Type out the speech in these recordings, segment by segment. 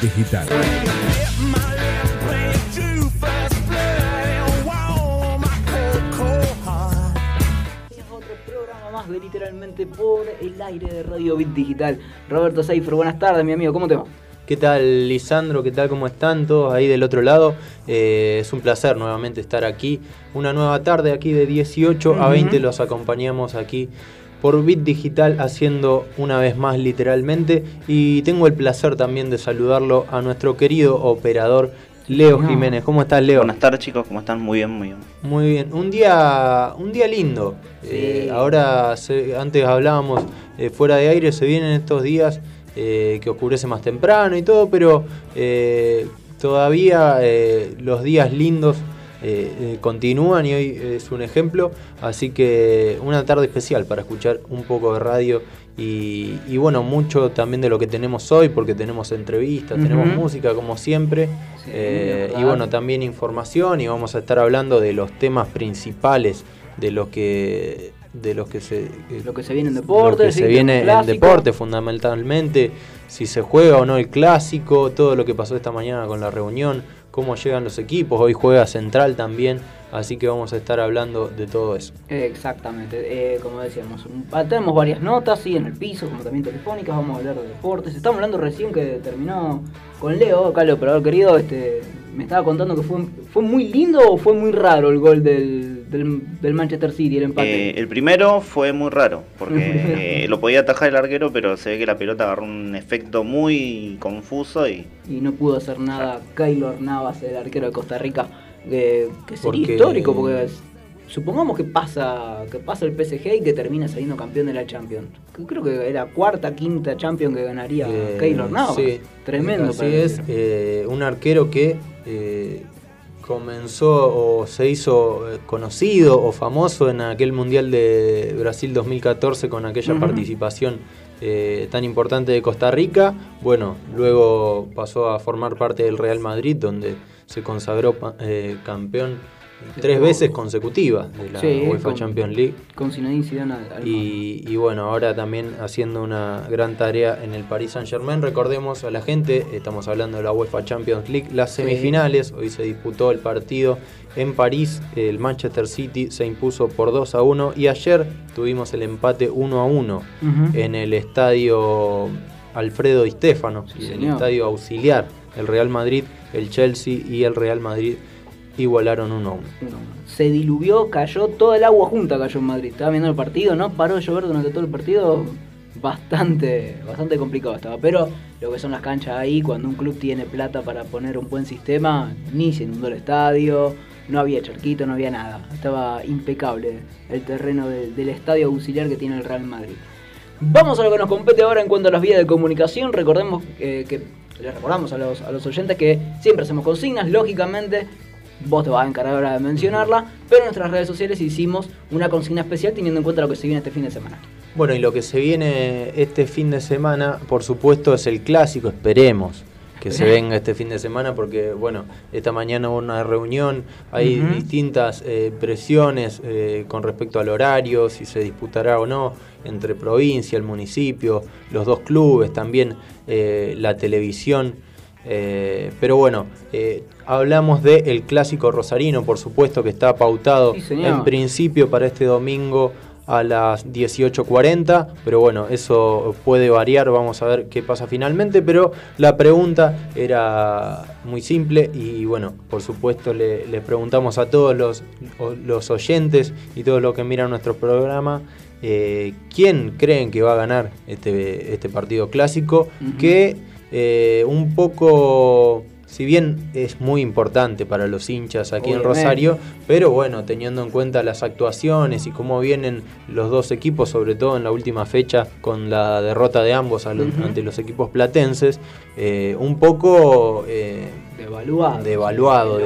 Digital. Otro programa más de literalmente por el aire de Radio Bit Digital. Roberto Seifer, buenas tardes, mi amigo, ¿cómo te va? ¿Qué tal, Lisandro? ¿Qué tal? ¿Cómo están todos ahí del otro lado? Eh, es un placer nuevamente estar aquí. Una nueva tarde aquí de 18 a 20 los acompañamos aquí por Bit Digital haciendo una vez más literalmente y tengo el placer también de saludarlo a nuestro querido operador Leo No. Jiménez. ¿Cómo estás, Leo? Buenas tardes chicos, ¿cómo están? Muy bien, muy bien. Muy bien, un día, un día lindo. Sí. Eh, ahora, se- antes hablábamos eh, fuera de aire, se vienen estos días eh, que oscurece más temprano y todo, pero todavía los días lindos eh, eh, continúan y hoy es un ejemplo. Así que una tarde especial para escuchar un poco de radio y, y bueno, mucho también de lo que tenemos hoy, porque tenemos entrevistas, tenemos música como siempre. Sí, eh, y bueno, también información y vamos a estar hablando de los temas principales de los que de los que se eh, Lo que se viene en deporte, lo que se viene en deporte fundamentalmente si se juega o no el clásico todo lo que pasó esta mañana con la reunión cómo llegan los equipos hoy juega Central también así que vamos a estar hablando de todo eso Exactamente, eh, como decíamos, ah, tenemos varias notas, sí, en el piso, como también telefónicas, vamos a hablar de deportes. Estamos hablando recién que terminó con Leo, acá el operador querido, este, me estaba contando que fue, fue muy lindo o fue muy raro el gol del, del, del Manchester City, el empate. Eh, el primero fue muy raro, porque eh, lo podía atajar el arquero, pero se ve que la pelota agarró un efecto muy confuso y y no pudo hacer nada Keylor Navas, el arquero de Costa Rica, que, que sería Porque- histórico, porque es- supongamos que pasa que pasa el PSG y que termina saliendo campeón de la Champions. Creo que era cuarta, quinta Champions que ganaría Eh, Keylor Navas. sí, Tremendo. Así para es, eh, un arquero que eh, comenzó o se hizo eh, conocido o famoso en aquel Mundial de Brasil 2014 con aquella participación eh, tan importante de Costa Rica. Bueno, luego pasó a formar parte del Real Madrid donde se consagró eh, campeón tres veces consecutivas de la Sí, UEFA con- Champions League. Con Zinedine Zidane al- al Y, y bueno, ahora también haciendo una gran tarea en el Paris Saint Germain. Recordemos a la gente, estamos hablando de la UEFA Champions League, las Sí. semifinales. Hoy se disputó el partido en París. El Manchester City se impuso por 2 a 1 y ayer tuvimos el empate 1 a 1 Ujú. en el estadio Alfredo Di Stefano, Sí, el estadio auxiliar. El Real Madrid, el Chelsea y el Real Madrid igualaron 1 a 1. Uno. Se diluvió, cayó, toda el agua junta cayó en Madrid. Estaba viendo el partido, no paró de llover durante todo el partido. Bastante, bastante complicado estaba. Pero lo que son las canchas ahí, cuando un club tiene plata para poner un buen sistema, ni se inundó el estadio, no había charquito, no había nada. Estaba impecable el terreno de- del estadio auxiliar que tiene el Real Madrid. Vamos a lo que nos compete ahora en cuanto a las vías de comunicación. Recordemos eh, que les recordamos a los, a los oyentes que siempre hacemos consignas, lógicamente. Vos te vas a encargar ahora de mencionarla, pero en nuestras redes sociales hicimos una consigna especial teniendo en cuenta lo que se viene este fin de semana. Bueno, y lo que se viene este fin de semana, por supuesto, es el clásico. Esperemos que se venga este fin de semana porque, bueno, esta mañana hubo una reunión, hay distintas eh, presiones eh, con respecto al horario, si se disputará o no entre provincia, el municipio, los dos clubes, también eh, la televisión. Eh, pero bueno, eh, hablamos del el clásico rosarino, por supuesto, que está pautado Sí, en principio para este domingo a las 18.40, pero bueno, eso puede variar, vamos a ver qué pasa finalmente, pero la pregunta era muy simple y bueno, por supuesto le, le preguntamos a todos los, los oyentes y todos los que miran nuestro programa, eh, ¿quién creen que va a ganar este, este partido clásico? Que eh, un poco... Si bien es muy importante para los hinchas aquí en. Rosario, pero bueno, teniendo en cuenta las actuaciones y cómo vienen los dos equipos, sobre todo en la última fecha con la derrota de ambos ante los equipos platenses, eh, un poco eh, Devaluado. devaluado,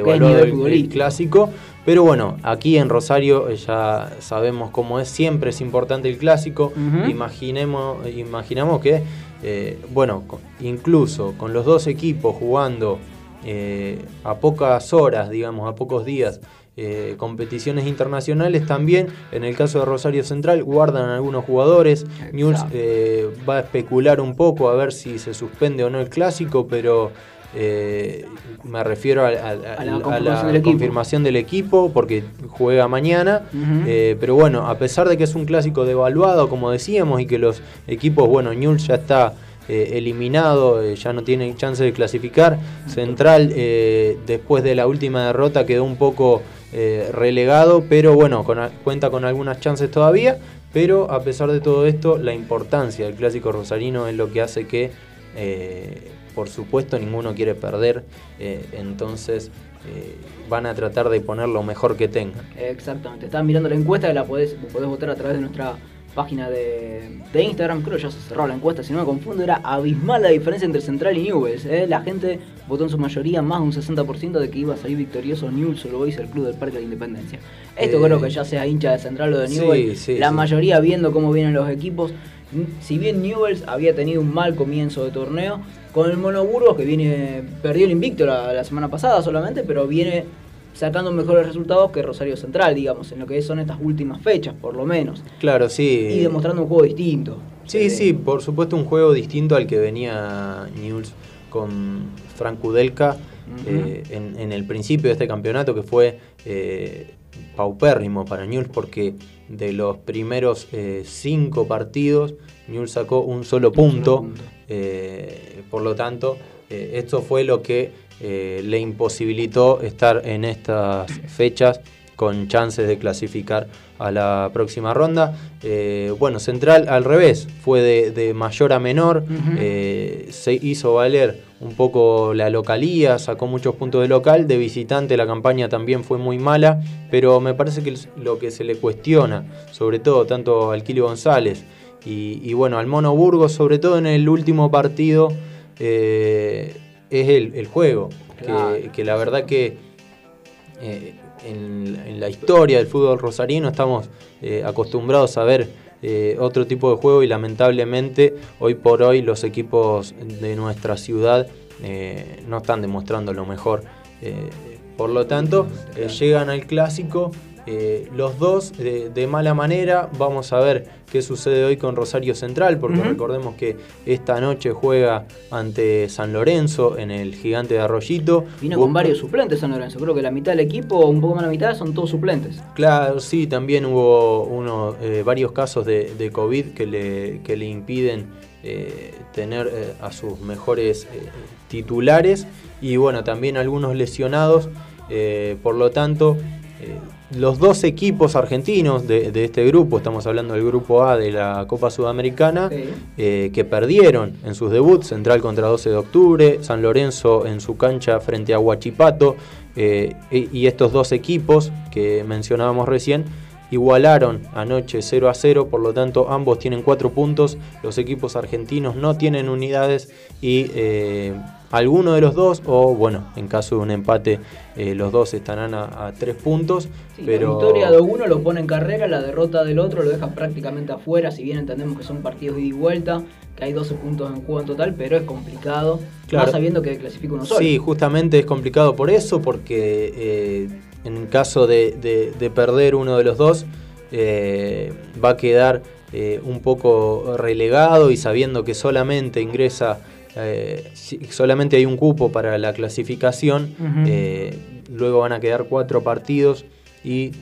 el- clásico. Pero bueno, aquí en Rosario ya sabemos cómo es, siempre es importante el clásico. Imaginemos, imaginamos que, eh, bueno, incluso con los dos equipos jugando eh, a pocas horas, digamos, a pocos días eh, competiciones internacionales también. En el caso de Rosario Central, guardan algunos jugadores. News eh, va a especular un poco a ver si se suspende o no el clásico, pero eh, me refiero a, la, confirmación del equipo porque juega mañana. pero bueno, a pesar de que es un clásico devaluado, como decíamos, y que los equipos, bueno, News ya está eliminado, ya no tiene chance de clasificar. Central, después de la última derrota, quedó un poco eh, relegado, pero bueno, cuenta con algunas chances todavía. Pero a pesar de todo esto, la importancia del clásico rosarino es lo que hace que, eh, por supuesto, ninguno quiere perder. Eh, entonces van a tratar de poner lo mejor que tengan. Exactamente. Están mirando la encuesta que la podés, podés votar a través de nuestra página de, Instagram, creo que ya se cerró la encuesta, si no me confundo, era abismal la diferencia entre Central y Newells. ¿eh? La gente votó en su mayoría más de un 60% de que iba a salir victorioso Newells o lo Boys el club del Parque de la Independencia. Esto creo que ya sea hincha de Central o de Newells, la mayoría viendo cómo vienen los equipos. Si bien Newells había tenido un mal comienzo de torneo, con el Mono que viene perdió el invicto la semana pasada solamente, pero viene sacando mejores resultados que Rosario Central, digamos, en lo que son estas últimas fechas, por lo menos. Claro, sí. Y demostrando un juego distinto. Sí, eh, sí, por supuesto un juego distinto al que venía News con Frank Kudelka eh, en, el principio de este campeonato, que fue eh, paupérrimo para News porque de los primeros cinco partidos, News sacó un solo punto. Por lo tanto, esto fue lo que eh, le imposibilitó estar en estas fechas con chances de clasificar a la próxima ronda. Eh, bueno, Central al revés, fue de, mayor a menor, eh, se hizo valer un poco la localía, sacó muchos puntos de local, de visitante la campaña también fue muy mala, pero me parece que lo que se le cuestiona, sobre todo tanto al Kili González y, bueno, al Mono Burgos, sobre todo en el último partido, es el, juego. Que, la verdad que eh, en, la historia del fútbol rosarino estamos eh, acostumbrados a ver eh, otro tipo de juego y lamentablemente hoy por hoy los equipos de nuestra ciudad no están demostrando lo mejor. por lo tanto, llegan al clásico eh, los dos de, mala manera. Vamos a ver qué sucede hoy con Rosario Central, porque recordemos que esta noche juega ante San Lorenzo en el gigante de Arroyito. Vino con varios suplentes San Lorenzo, creo que la mitad del equipo, un poco más de la mitad, son todos suplentes. Claro, sí, también hubo uno, eh, varios casos de, COVID que le, que le impiden eh, tener a sus mejores titulares y bueno, también algunos lesionados. por lo tanto, los dos equipos argentinos de, este grupo, estamos hablando del grupo A de la Copa Sudamericana, eh, que perdieron en sus debuts, Central contra 12 de octubre, San Lorenzo en su cancha frente a Huachipato, eh, y estos dos equipos que mencionábamos recién, igualaron anoche 0 a 0, por lo tanto ambos tienen 4 puntos, los equipos argentinos no tienen unidades y eh, alguno de los dos, o bueno, en caso de un empate, eh, los dos estarán a, 3 puntos. pero... La victoria de uno lo pone en carrera, la derrota del otro lo deja prácticamente afuera, si bien entendemos que son partidos de ida y vuelta, que hay 12 puntos en juego en total, pero es complicado, más sabiendo que clasifica uno solo. Sí, justamente es complicado por eso, porque... Eh, en caso de, perder uno de los dos, eh, va a quedar eh, un poco relegado y sabiendo que solamente ingresa, eh, solamente hay un cupo para la clasificación, luego van a quedar cuatro partidos y,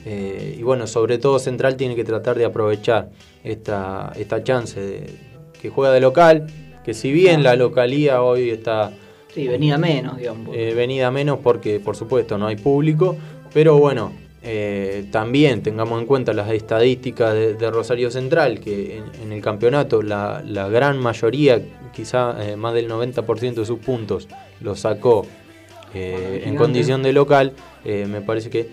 bueno, sobre todo Central tiene que tratar de aprovechar esta, esta chance de, que juega de local, que si bien la localía hoy está... Sí, venida menos, digamos. venida menos porque, por supuesto, no hay público, pero bueno, eh, también tengamos en cuenta las estadísticas de, Rosario Central, que en, el campeonato la, gran mayoría, quizá eh, más del 90% de sus puntos, lo sacó eh, en condición de local. me parece que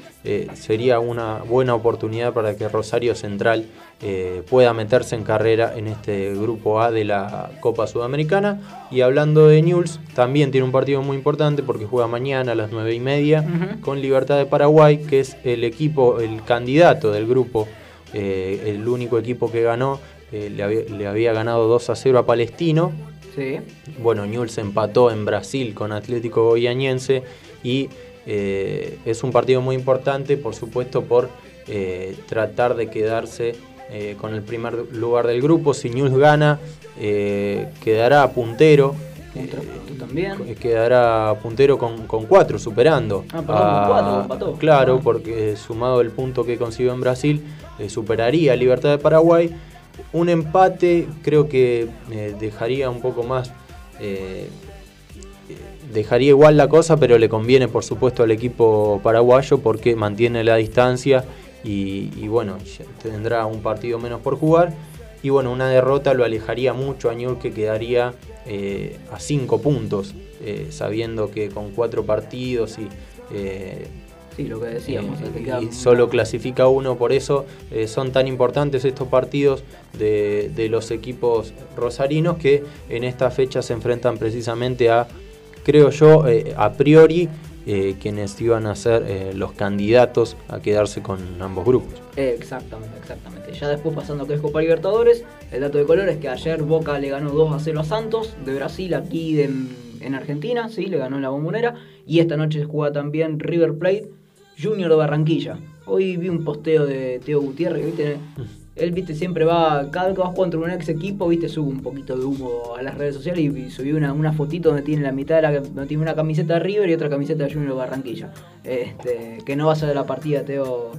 sería una buena oportunidad para que Rosario Central eh, pueda meterse en carrera en este grupo A de la Copa Sudamericana. Y hablando de Newell's, también tiene un partido muy importante porque juega mañana a las 9 y media con Libertad de Paraguay, que es el equipo, el candidato del grupo, eh, el único equipo que ganó. Eh, le, había, ganado 2 a 0 a Palestino. Bueno, Newell's empató en Brasil con Atlético Goianiense y eh, es un partido muy importante, por supuesto, por tratar de quedarse eh, con el primer lugar del grupo. Si News gana, quedará puntero. también. Quedará puntero con, con cuatro, superando. Ah, cuatro, Claro, ah. porque sumado el punto que consiguió en Brasil, superaría a Libertad de Paraguay. Un empate creo que dejaría un poco más dejaría igual la cosa, pero le conviene por supuesto al equipo paraguayo porque mantiene la distancia y, bueno, tendrá un partido menos por jugar. Y bueno, una derrota lo alejaría mucho a New que quedaría eh, a cinco puntos, eh, sabiendo que con cuatro partidos y... Eh, sí, lo que decíamos. y solo clasifica uno, por eso son tan importantes estos partidos de, de los equipos rosarinos que en esta fecha se enfrentan precisamente a creo yo, a priori, eh, quienes iban a ser eh, los candidatos a quedarse con ambos grupos. Exactamente, exactamente. Ya después pasando a que es Copa Libertadores, el dato de color es que ayer Boca le ganó 2 a 0 a Santos de Brasil aquí en Argentina, sí, le ganó en la bombonera. Y esta noche se juega también River Plate Junior de Barranquilla. Hoy vi un posteo de Teo Gutiérrez, ¿viste? Él, viste, siempre va, cada vez que vas contra un ex equipo, viste, sube un poquito de humo a las redes sociales y, subió una, una fotito donde tiene la mitad de la, donde tiene una camiseta de River y otra camiseta de Junior Barranquilla. Este, que no va a ser de la partida Teo,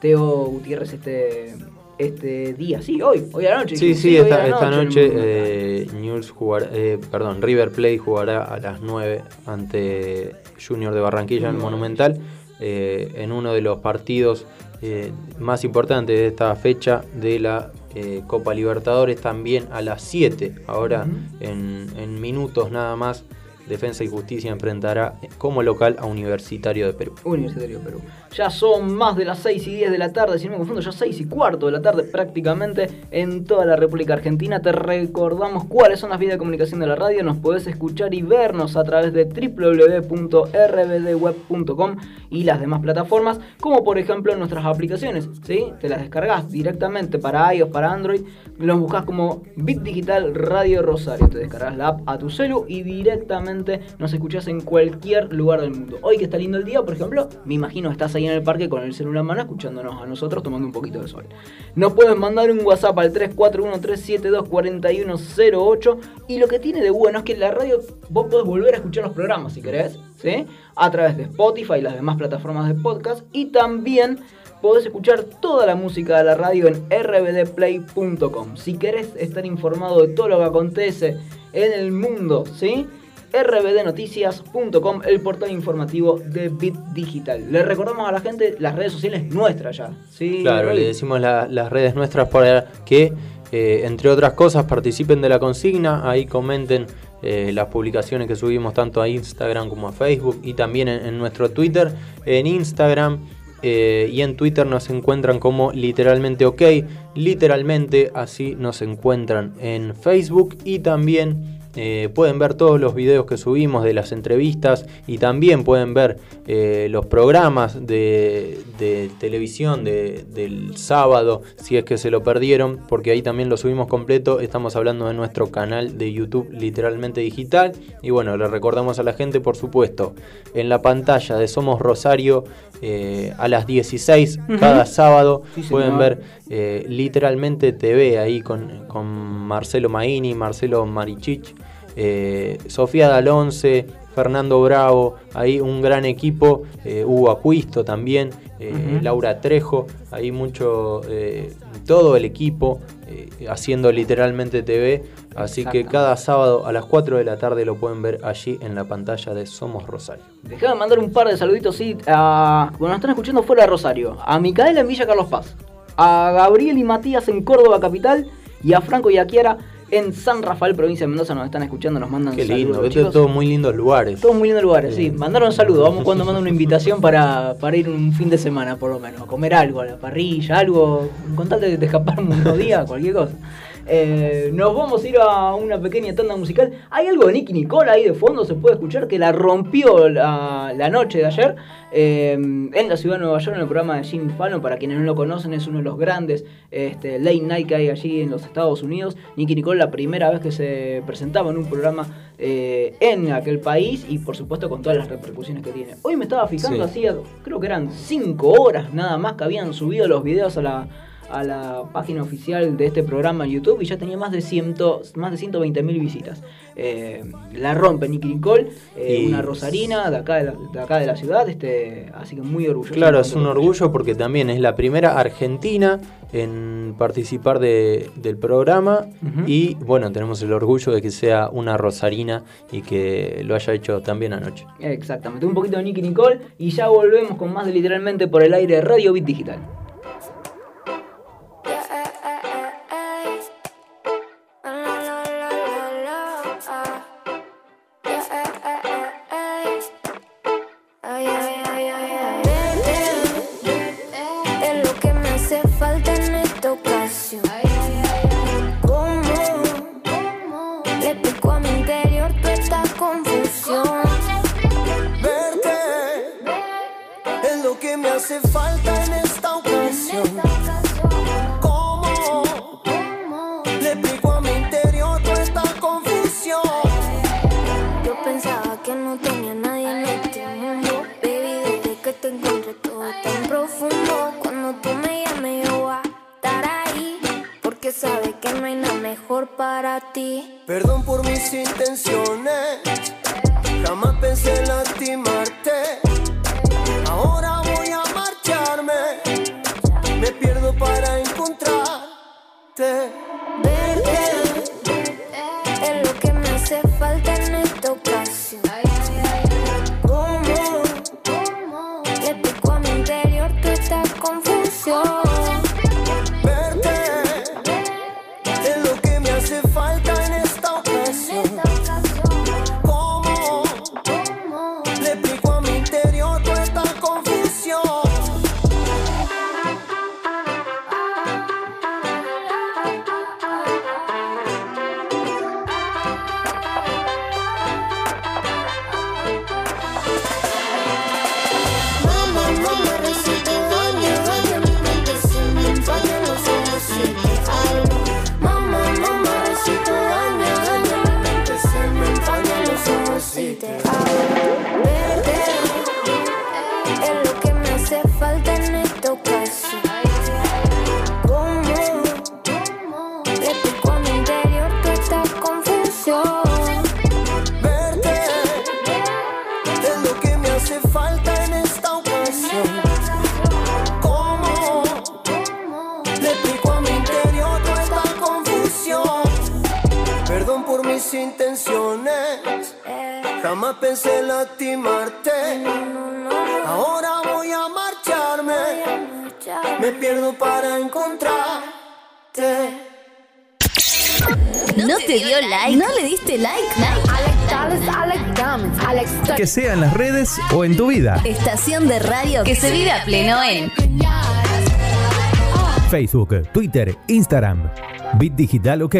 Teo Gutiérrez este, este día, sí, hoy, hoy a la noche. Sí, sí, esta, noche, eh, News jugará, eh, perdón, River Play jugará a las 9 ante Junior de Barranquilla en Monumental, eh, en uno de los partidos eh, más importante de esta fecha de la eh, Copa Libertadores, también a las 7, ahora en, en minutos nada más Defensa y Justicia enfrentará como local a Universitario de Perú. Universitario de Perú. Ya son más de las 6 y 10 de la tarde, si no me confundo, ya 6 y cuarto de la tarde prácticamente en toda la República Argentina. Te recordamos cuáles son las vías de comunicación de la radio. Nos podés escuchar y vernos a través de www.rbdweb.com y las demás plataformas, como por ejemplo nuestras aplicaciones. ¿sí? Te las descargas directamente para iOS, para Android. Los buscas como Bit Digital Radio Rosario. Te descargas la app a tu celu y directamente nos escuchás en cualquier lugar del mundo. Hoy que está lindo el día, por ejemplo, me imagino estás ahí en el parque con el celular en mano escuchándonos a nosotros tomando un poquito de sol. Nos puedes mandar un WhatsApp al 341-372-4108 y lo que tiene de bueno es que en la radio vos podés volver a escuchar los programas si querés, ¿sí? A través de Spotify y las demás plataformas de podcast y también podés escuchar toda la música de la radio en rbdplay.com. Si querés estar informado de todo lo que acontece en el mundo, ¿sí? rbdnoticias.com, el portal informativo de Bit Digital. Le recordamos a la gente las redes sociales nuestras ya. ¿sí? Claro, le decimos las redes nuestras para que, eh, entre otras cosas, participen de la consigna, ahí comenten eh, las publicaciones que subimos tanto a Instagram como a Facebook y también en, nuestro Twitter. En Instagram eh, y en Twitter nos encuentran como literalmente ok, literalmente así nos encuentran en Facebook y también eh, pueden ver todos los videos que subimos de las entrevistas y también pueden ver eh, los programas de, televisión del sábado si es que se lo perdieron, porque ahí también lo subimos completo. Estamos hablando de nuestro canal de YouTube literalmente digital. Y bueno, le recordamos a la gente, por supuesto, en la pantalla de Somos Rosario eh, a las 16 cada sábado pueden ver literalmente TV ahí con, con Marcelo Maini, Marcelo Marichich. Eh, Sofía Dalonce, Fernando Bravo, ahí un gran equipo, eh, Hugo Acuisto también, eh, Laura Trejo, ahí mucho, todo el equipo haciendo literalmente TV, así que cada sábado a las 4 de la tarde lo pueden ver allí en la pantalla de Somos Rosario. Déjame mandar un par de saluditos, sí, a, bueno, nos están escuchando fuera de Rosario, a Micaela en Villa Carlos Paz, a Gabriel y Matías en Córdoba Capital y a Franco y a Kiara en San Rafael, provincia de Mendoza, nos están escuchando, nos mandan Qué lindo, saludos. todos muy lindos lugares. Todos muy lindos lugares, sí. Mandaron saludos. Vamos cuando mandan una invitación para, para ir un fin de semana, por lo menos, a comer algo, a la parrilla, algo, con tal de, escapar un día, cualquier cosa. Eh, nos vamos a ir a una pequeña tanda musical. Hay algo de Nicky Nicole ahí de fondo, se puede escuchar que la rompió la, la noche de ayer eh, en la ciudad de Nueva York, en el programa de Jimmy Fallon. Para quienes no lo conocen, es uno de los grandes este, late night que hay allí en los Estados Unidos. Nicky Nicole, la primera vez que se presentaba en un programa eh, en aquel país y por supuesto con todas las repercusiones que tiene. Hoy me estaba fijando, Sí. hacía, creo que eran 5 horas nada más que habían subido los videos a la, a la página oficial de este programa en YouTube y ya tenía más de, 100, más de 120 mil visitas. Eh, la rompe Nicky Nicole, eh, Y- una rosarina de acá de, la, de acá de la ciudad, este, así que muy orgulloso. Claro, es un orgullo porque también es la primera argentina en participar de- del programa y bueno, tenemos el orgullo de que sea una rosarina y que lo haya hecho también anoche. Exactamente, un poquito de Nicky Nicole y ya volvemos con más de literalmente por el aire de Radio Bit Digital. O en tu vida. Estación de radio que se vive a pleno en Facebook, Twitter, Instagram. Bit Digital OK.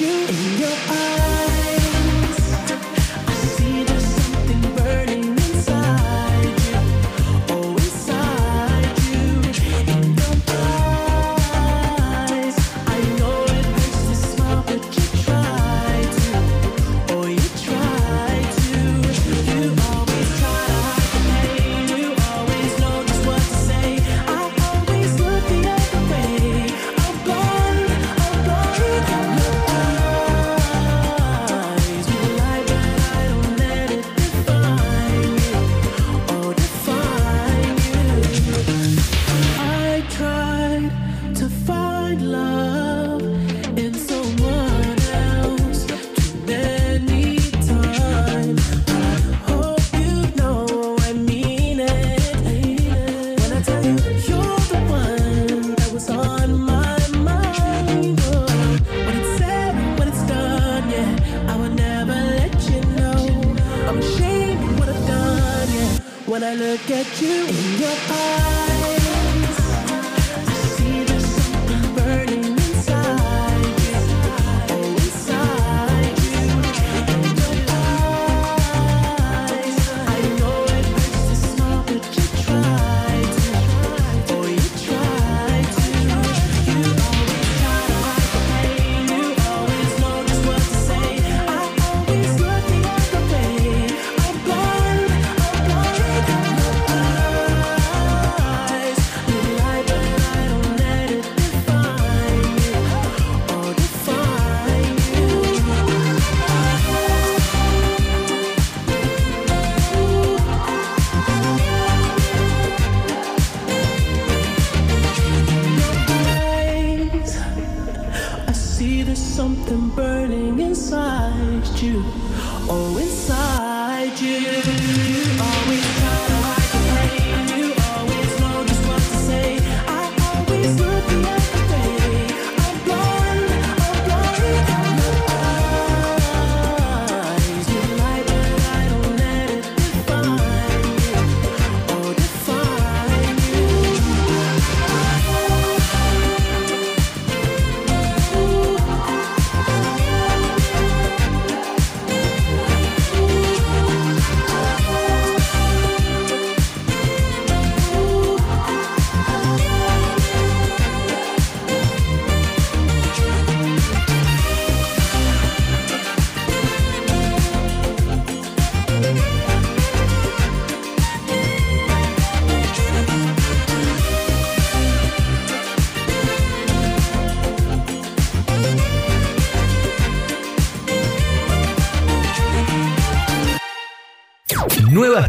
You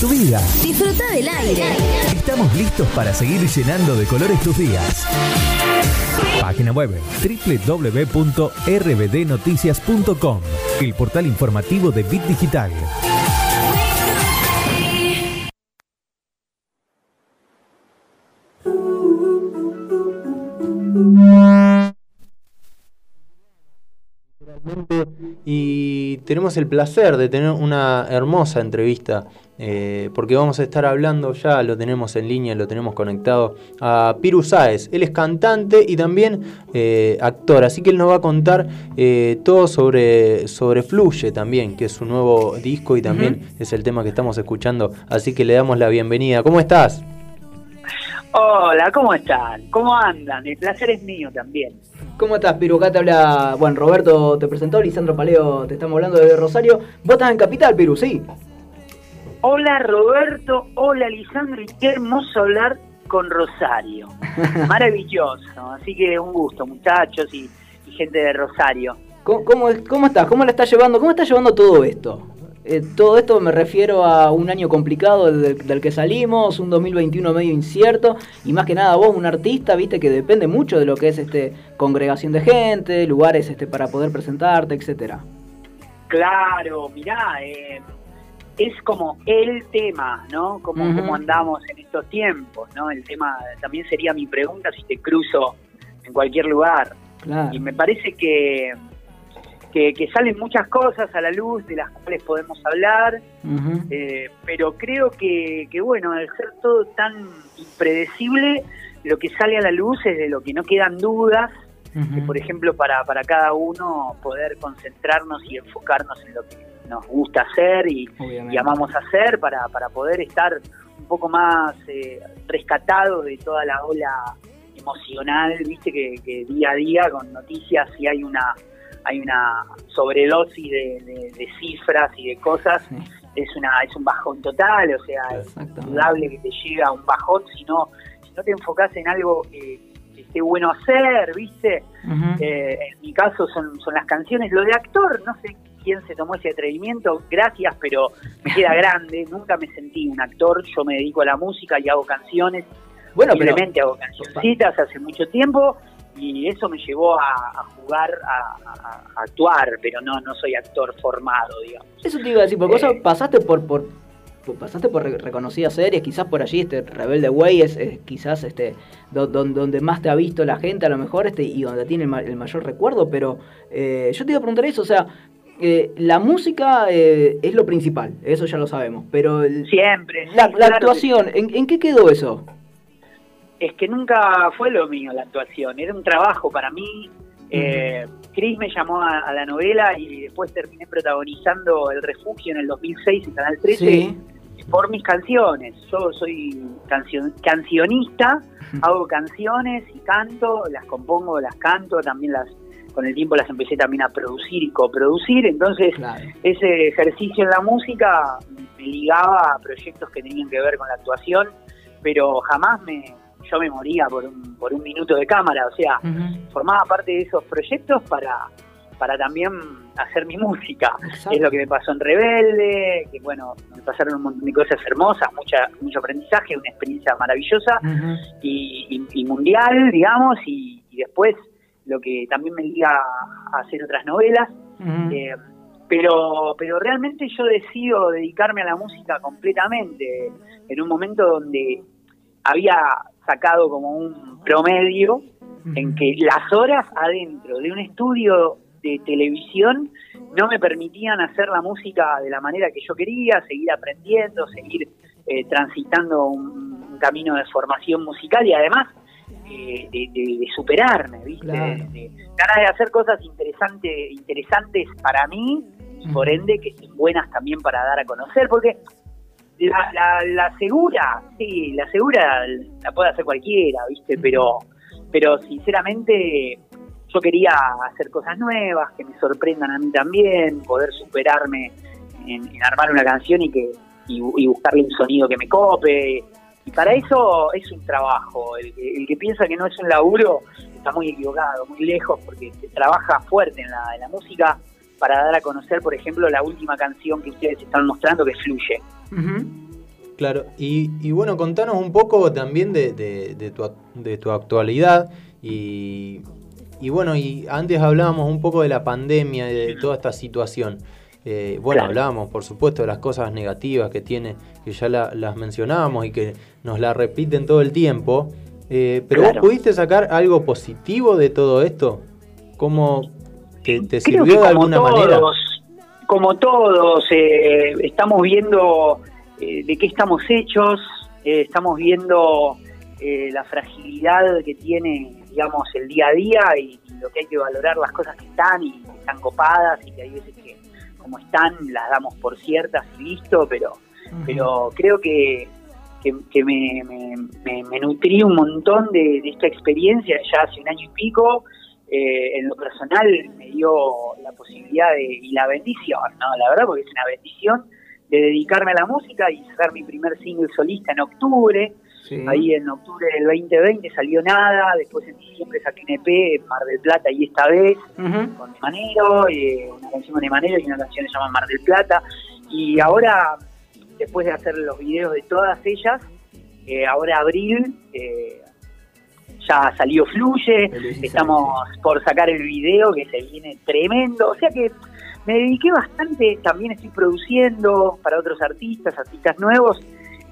Tu vida. Disfruta del aire. Estamos listos para seguir llenando de colores tus días. Página web www.rbdnoticias.com, el portal informativo de Bit Digital. Y tenemos el placer de tener una hermosa entrevista, eh, porque vamos a estar hablando, ya lo tenemos en línea, lo tenemos conectado, a Piru Sáez. Él es cantante y también eh, actor, así que él nos va a contar eh, todo sobre, sobre Fluye también, que es su nuevo disco y también es el tema que estamos escuchando, así que le damos la bienvenida. ¿Cómo estás? Hola, ¿cómo están? ¿Cómo andan? El placer es mío también. ¿Cómo estás, Piru? Acá te habla, bueno, Roberto te presentó, Lisandro Paleo, te estamos hablando de Rosario. Vos estás en Capital, Piru, sí. Hola Roberto, hola Lisandro y qué hermoso hablar con Rosario. Maravilloso, así que un gusto muchachos y, y gente de Rosario. ¿Cómo, cómo, cómo estás? ¿Cómo la estás llevando? ¿Cómo estás llevando todo esto? Eh, todo esto me refiero a un año complicado del, del que salimos, un 2021 medio incierto y más que nada vos, un artista, viste que depende mucho de lo que es este congregación de gente, lugares este para poder presentarte, etcétera. Claro, mirá, eh, es como el tema, ¿no? Como, como andamos en estos tiempos, ¿no? El tema también sería mi pregunta si te cruzo en cualquier lugar. Claro. Y me parece que, que, que salen muchas cosas a la luz de las cuales podemos hablar, eh, pero creo que, que, bueno, al ser todo tan impredecible, lo que sale a la luz es de lo que no quedan dudas, que por ejemplo para, para cada uno poder concentrarnos y enfocarnos en lo que nos gusta hacer y, y amamos hacer para, para poder estar un poco más eh, rescatados de toda la ola emocional, viste que, que día a día con noticias y hay una hay una sobredosis de, de- de cifras y de cosas, Sí. es una es un bajón total, o sea, es indudable que te llega un bajón si no, si no te enfocás en algo que, que esté bueno hacer, viste, eh, en mi caso son, son las canciones. Lo de actor, no sé quién se tomó ese atrevimiento, gracias, pero me queda grande. Nunca me sentí un actor. Yo me dedico a la música y hago canciones. Bueno, Simplemente hago cancioncitas hace mucho tiempo y eso me llevó a, a jugar, a, a- a actuar, pero no, no soy actor formado, digamos. eso te iba a decir, porque vos Eh. pasaste por, por, por- pasaste por re- reconocidas series, quizás por allí, este Rebelde Way es, es quizás este do- don- donde más te ha visto la gente a lo mejor este y donde tiene el, ma- el mayor recuerdo, pero eh, yo te iba a preguntar eso, o sea, eh, la música eh, es lo principal, eso ya lo sabemos, pero el- Siempre. la, sí, la claro que actuación, ¿en, en qué quedó eso? es que nunca fue lo mío la actuación, era un trabajo para mí. Eh, Chris me llamó a, a la novela y después terminé protagonizando El Refugio en el 2006 en Canal 13 Sí. por mis canciones. Yo soy cancion- cancionista, hago canciones y canto, las compongo, las canto, también las con el tiempo las empecé también a producir y coproducir, entonces Claro. ese ejercicio en la música me ligaba a proyectos que tenían que ver con la actuación, pero jamás me yo me moría por un, por un minuto de cámara, o sea, formaba parte de esos proyectos para, para también hacer mi música. Exacto. Es lo que me pasó en Rebelde, que bueno, me pasaron un montón de cosas hermosas, mucha, mucho aprendizaje, una experiencia maravillosa y, y- y mundial, digamos, y, y después lo que también me liga a hacer otras novelas. Eh, pero, pero realmente yo decido dedicarme a la música completamente. En un momento donde había sacado como un promedio en que las horas adentro de un estudio de televisión no me permitían hacer la música de la manera que yo quería, seguir aprendiendo, seguir eh, transitando un, un camino de formación musical y además de, de- de superarme, ¿viste? Claro. Ganas de hacer cosas interesante, interesantes para mí y por ende que buenas también para dar a conocer, porque la, la, la segura, sí, la segura la puede hacer cualquiera, ¿viste? Pero, pero sinceramente yo quería hacer cosas nuevas, que me sorprendan a mí también, poder superarme en, en armar una canción y que y, y buscarle un sonido que me cope. Y para eso es un trabajo. El, que- el que piensa que no es un laburo está muy equivocado, muy lejos, porque se trabaja fuerte en la, en la música para dar a conocer, por ejemplo, la última canción que ustedes están mostrando que fluye. Ujú. Claro, y, y bueno, contanos un poco también de, de- de tu, de tu actualidad y, y bueno, y antes hablábamos un poco de la pandemia y de toda esta situación. Eh, bueno, Claro. hablábamos por supuesto de las cosas negativas que tiene, que ya la- las mencionábamos y que nos la repiten todo el tiempo. Eh, pero Claro. vos pudiste sacar algo positivo de todo esto? ¿Cómo te, te sirvió de alguna todos, manera? Como todos, eh, estamos viendo eh, de qué estamos hechos, eh, estamos viendo la fragilidad que tiene, digamos, el día a día y, y lo que hay que valorar, las cosas que están y que están copadas y que hay veces que como están las damos por ciertas y listo, pero, pero creo que, que, que me, me, me- me nutrí un montón de, de esta experiencia ya hace un año y pico. Eh, en lo personal me dio la posibilidad de, y la bendición, ¿no? La verdad, porque es una bendición de dedicarme a la música y sacar mi primer single solista en octubre. Sí. Ahí en octubre del 2020 salió nada, después en diciembre saqué un EP en Mar del Plata y esta vez Ujú. con Emanero, eh, una canción con Emanero y una canción que se llama Mar del Plata. Y ahora, después de hacer los videos de todas ellas, eh, ahora abril eh, ya salió Fluye, El 16, estamos por sacar el video que se viene tremendo. O sea que me dediqué bastante, también estoy produciendo para otros artistas, artistas nuevos.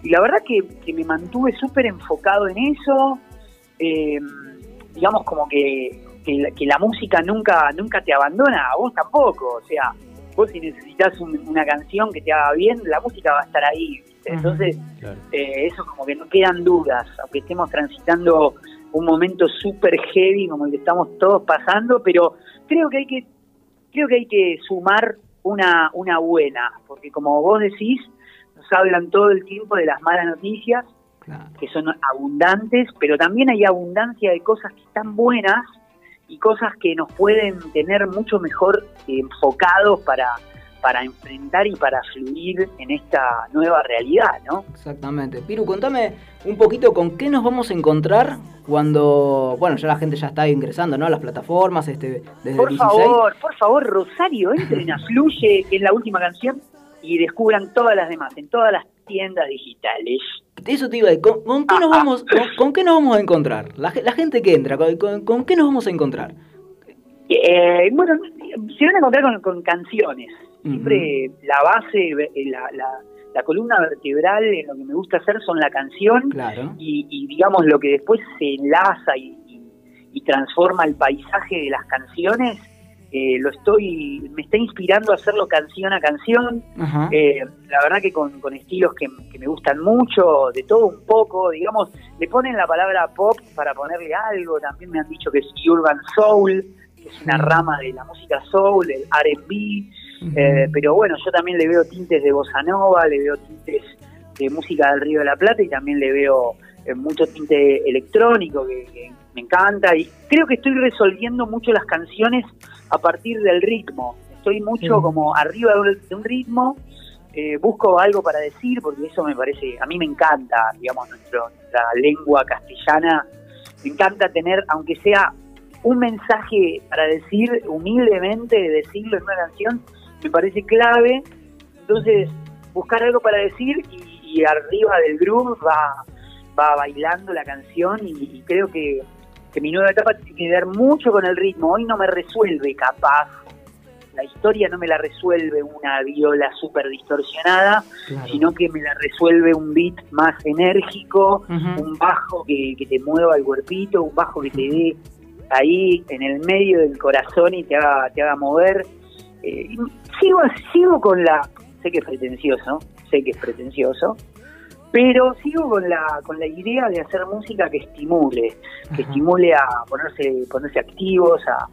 Y la verdad que, que me mantuve súper enfocado en eso. Eh, digamos como que, que, la, que la música nunca nunca te abandona, a vos tampoco. O sea, vos si necesitas un- una canción que te haga bien, la música va a estar ahí. ¿viste? Entonces, Claro. eh, eso como que no quedan dudas, aunque estemos transitando un momento súper heavy como el que estamos todos pasando, pero creo que hay que creo que hay que sumar una, una buena, porque como vos decís, hablan todo el tiempo de las malas noticias, Claro. que son abundantes, pero también hay abundancia de cosas que están buenas y cosas que nos pueden tener mucho mejor eh, enfocados para, para enfrentar y para fluir en esta nueva realidad, ¿no? Exactamente. Piru, contame un poquito con qué nos vamos a encontrar cuando, bueno, ya la gente ya está ingresando, ¿no? A las plataformas, este, desde Por el 16. favor, por favor, Rosario, entren a Fluye, que es la última canción, y descubran todas las demás, en todas las tiendas digitales. Eso te iba a decir, ¿con, con qué nos vamos, con, con qué nos vamos a encontrar? La, ge- la gente que entra, ¿con, qué nos vamos a encontrar? Eh, bueno, se van a encontrar con, canciones. Siempre la base, eh, la, la- la columna vertebral en lo que me gusta hacer son la canción Claro. y, y, digamos lo que después se enlaza y, y- y transforma el paisaje de las canciones. Eh, lo estoy, me está inspirando a hacerlo canción a canción. Eh, la verdad que con, con estilos que, que me gustan mucho, de todo un poco, digamos, le ponen la palabra pop para ponerle algo, también me han dicho que es urban soul, que es una rama de la música soul, el R&B, eh, pero bueno, yo también le veo tintes de bossa nova, le veo tintes de música del Río de la Plata y también le veo eh, mucho tinte electrónico que, que me encanta. Y creo que estoy resolviendo mucho las canciones a partir del ritmo. Estoy mucho Sí. como arriba de un, de un ritmo, eh, busco algo para decir porque eso me parece, a mí me encanta, digamos, nuestro, nuestra lengua castellana, me encanta tener, aunque sea un mensaje para decir humildemente, decirlo en una canción, me parece clave. Entonces, buscar algo para decir y, y arriba del groove va, va bailando la canción y, y creo que, que mi nueva etapa tiene que ver mucho con el ritmo. Hoy no me resuelve capaz, la historia no me la resuelve una viola súper distorsionada, Claro. sino que me la resuelve un beat más enérgico, un bajo que, que te mueva el cuerpito, un bajo que te dé ahí en el medio del corazón y te haga, te haga mover. Eh, sigo, sigo con la, sé que es pretencioso, sé que es pretencioso, pero sigo con la, con la idea de hacer música que estimule, que Ajá. estimule a ponerse, ponerse activos, a,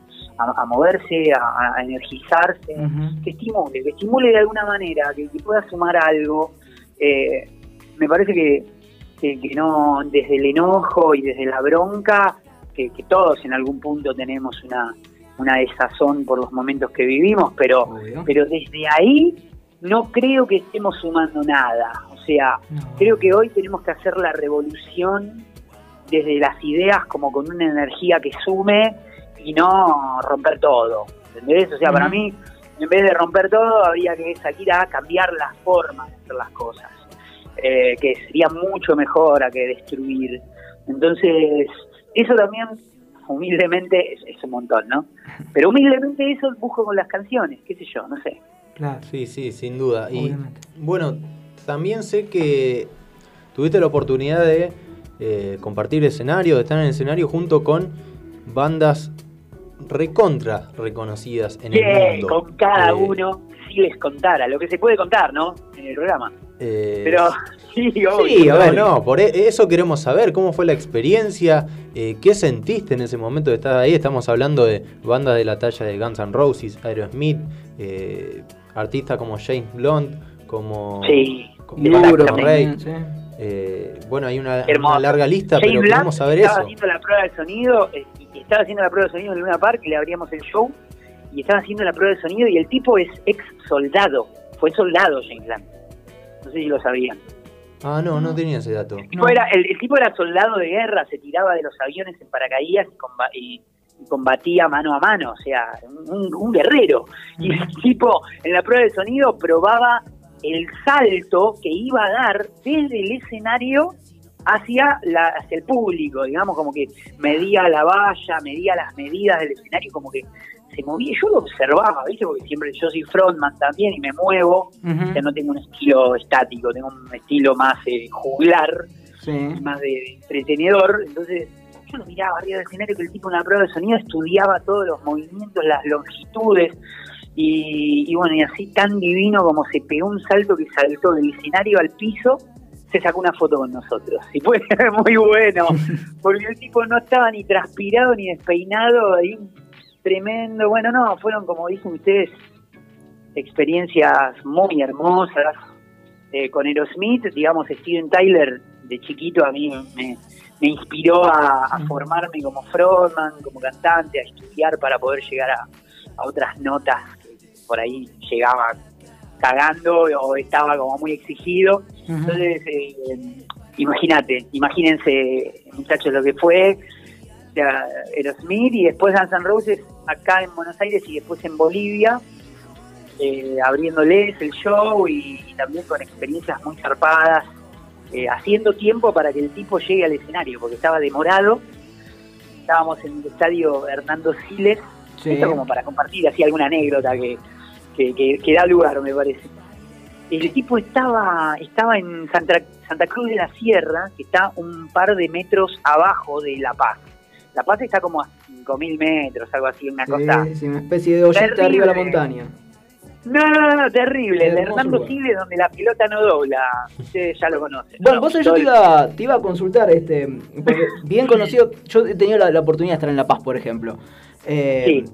a- a moverse, a, a energizarse, que estimule, que estimule de alguna manera, que, que pueda sumar algo. Eh, me parece que, que, que no, desde el enojo y desde la bronca, que, que todos en algún punto tenemos una, una desazón por los momentos que vivimos, pero, Obvio. pero desde ahí no creo que estemos sumando nada. O sea, No. creo que hoy tenemos que hacer la revolución desde las ideas como con una energía que sume y no romper todo. ¿Entendés? O sea, para mí, en vez de romper todo, habría que salir a cambiar la forma de hacer las cosas. eh, que sería mucho mejor a que destruir. Entonces, eso también, humildemente, es, es un montón, ¿no? Pero humildemente eso busco con las canciones, qué sé yo, no sé. Claro. Sí, sí, sin duda. Y Obviamente. bueno, también sé que tuviste la oportunidad de eh, compartir escenario, de estar en el escenario junto con bandas recontra reconocidas en el mundo. con cada Eh, uno, si les contara, lo que se puede contar, ¿no? En el programa. eh, Pero, sí, obvio. Sí, a ver, no, por e- eso queremos saber, cómo fue la experiencia, eh, qué sentiste en ese momento de estar ahí. Estamos hablando de bandas de la talla de Guns N' Roses, Aerosmith, artistas como James Blunt, como, Sí, como Y Dr. duro Ray. también, sí. Eh, bueno, hay una, larga lista, James pero Blunt queremos saber estaba eso. haciendo la prueba de sonido, eh, y estaba haciendo la prueba de sonido en Luna Park, y le abríamos el show, y estaba haciendo la prueba de sonido, y el tipo es ex soldado, fue soldado James Blunt. No sé si lo sabían. Ah, no, no tenía ese dato. El tipo, era, el, el tipo era soldado de guerra, se tiraba de los aviones en paracaídas y, comba- y- y combatía mano a mano, o sea, un, un guerrero. Y el tipo en la prueba de sonido probaba el salto que iba a dar desde el escenario hacia, la, hacia el público, digamos, como que medía la valla, medía las medidas del escenario, como que se movía. Yo lo observaba, ¿viste? Porque siempre yo soy frontman también y me muevo. O sea, no tengo un estilo estático, tengo un estilo más eh, juglar, Sí. más de, entretenedor. Entonces, yo lo miraba arriba del escenario que el tipo en una prueba de sonido estudiaba todos los movimientos, las longitudes. Y, y bueno, y así tan divino como se pegó un salto que saltó del escenario al piso, se sacó una foto con nosotros. Y fue muy bueno, porque el tipo no estaba ni transpirado ni despeinado, ahí un tremendo. Bueno, no, fueron como dicen ustedes, experiencias muy hermosas. Eh, con Aerosmith, digamos, Steven Tyler de chiquito a mí me, me inspiró a, a formarme como frontman, como cantante, a estudiar para poder llegar a, a otras notas por ahí llegaba cagando o estaba como muy exigido. Entonces, eh, imagínate, imagínense, muchachos, lo que fue o sea, Aerosmith y después Guns N' Roses acá en Buenos Aires y después en Bolivia, eh, abriéndoles el show y, y también con experiencias muy zarpadas, eh, haciendo tiempo para que el tipo llegue al escenario, porque estaba demorado. Estábamos en el estadio Hernando Siles, Sí. esto como para compartir así alguna anécdota que, que, que- que da lugar, me parece. El tipo estaba estaba en Santa, Santa Cruz de la Sierra, que está un par de metros abajo de La Paz. La Paz está como a 5.000 metros, algo así, una cosa... Sí, sí, una especie de ollita arriba de la montaña. No, no, no, terrible. El Hernando. Siles, donde la pelota no dobla. Ustedes ya lo conocen. Bueno, ¿no? vos sabés, yo te iba, te iba a consultar, este, porque bien conocido, yo he tenido la, la oportunidad de estar en La Paz, por ejemplo. Eh, Sí.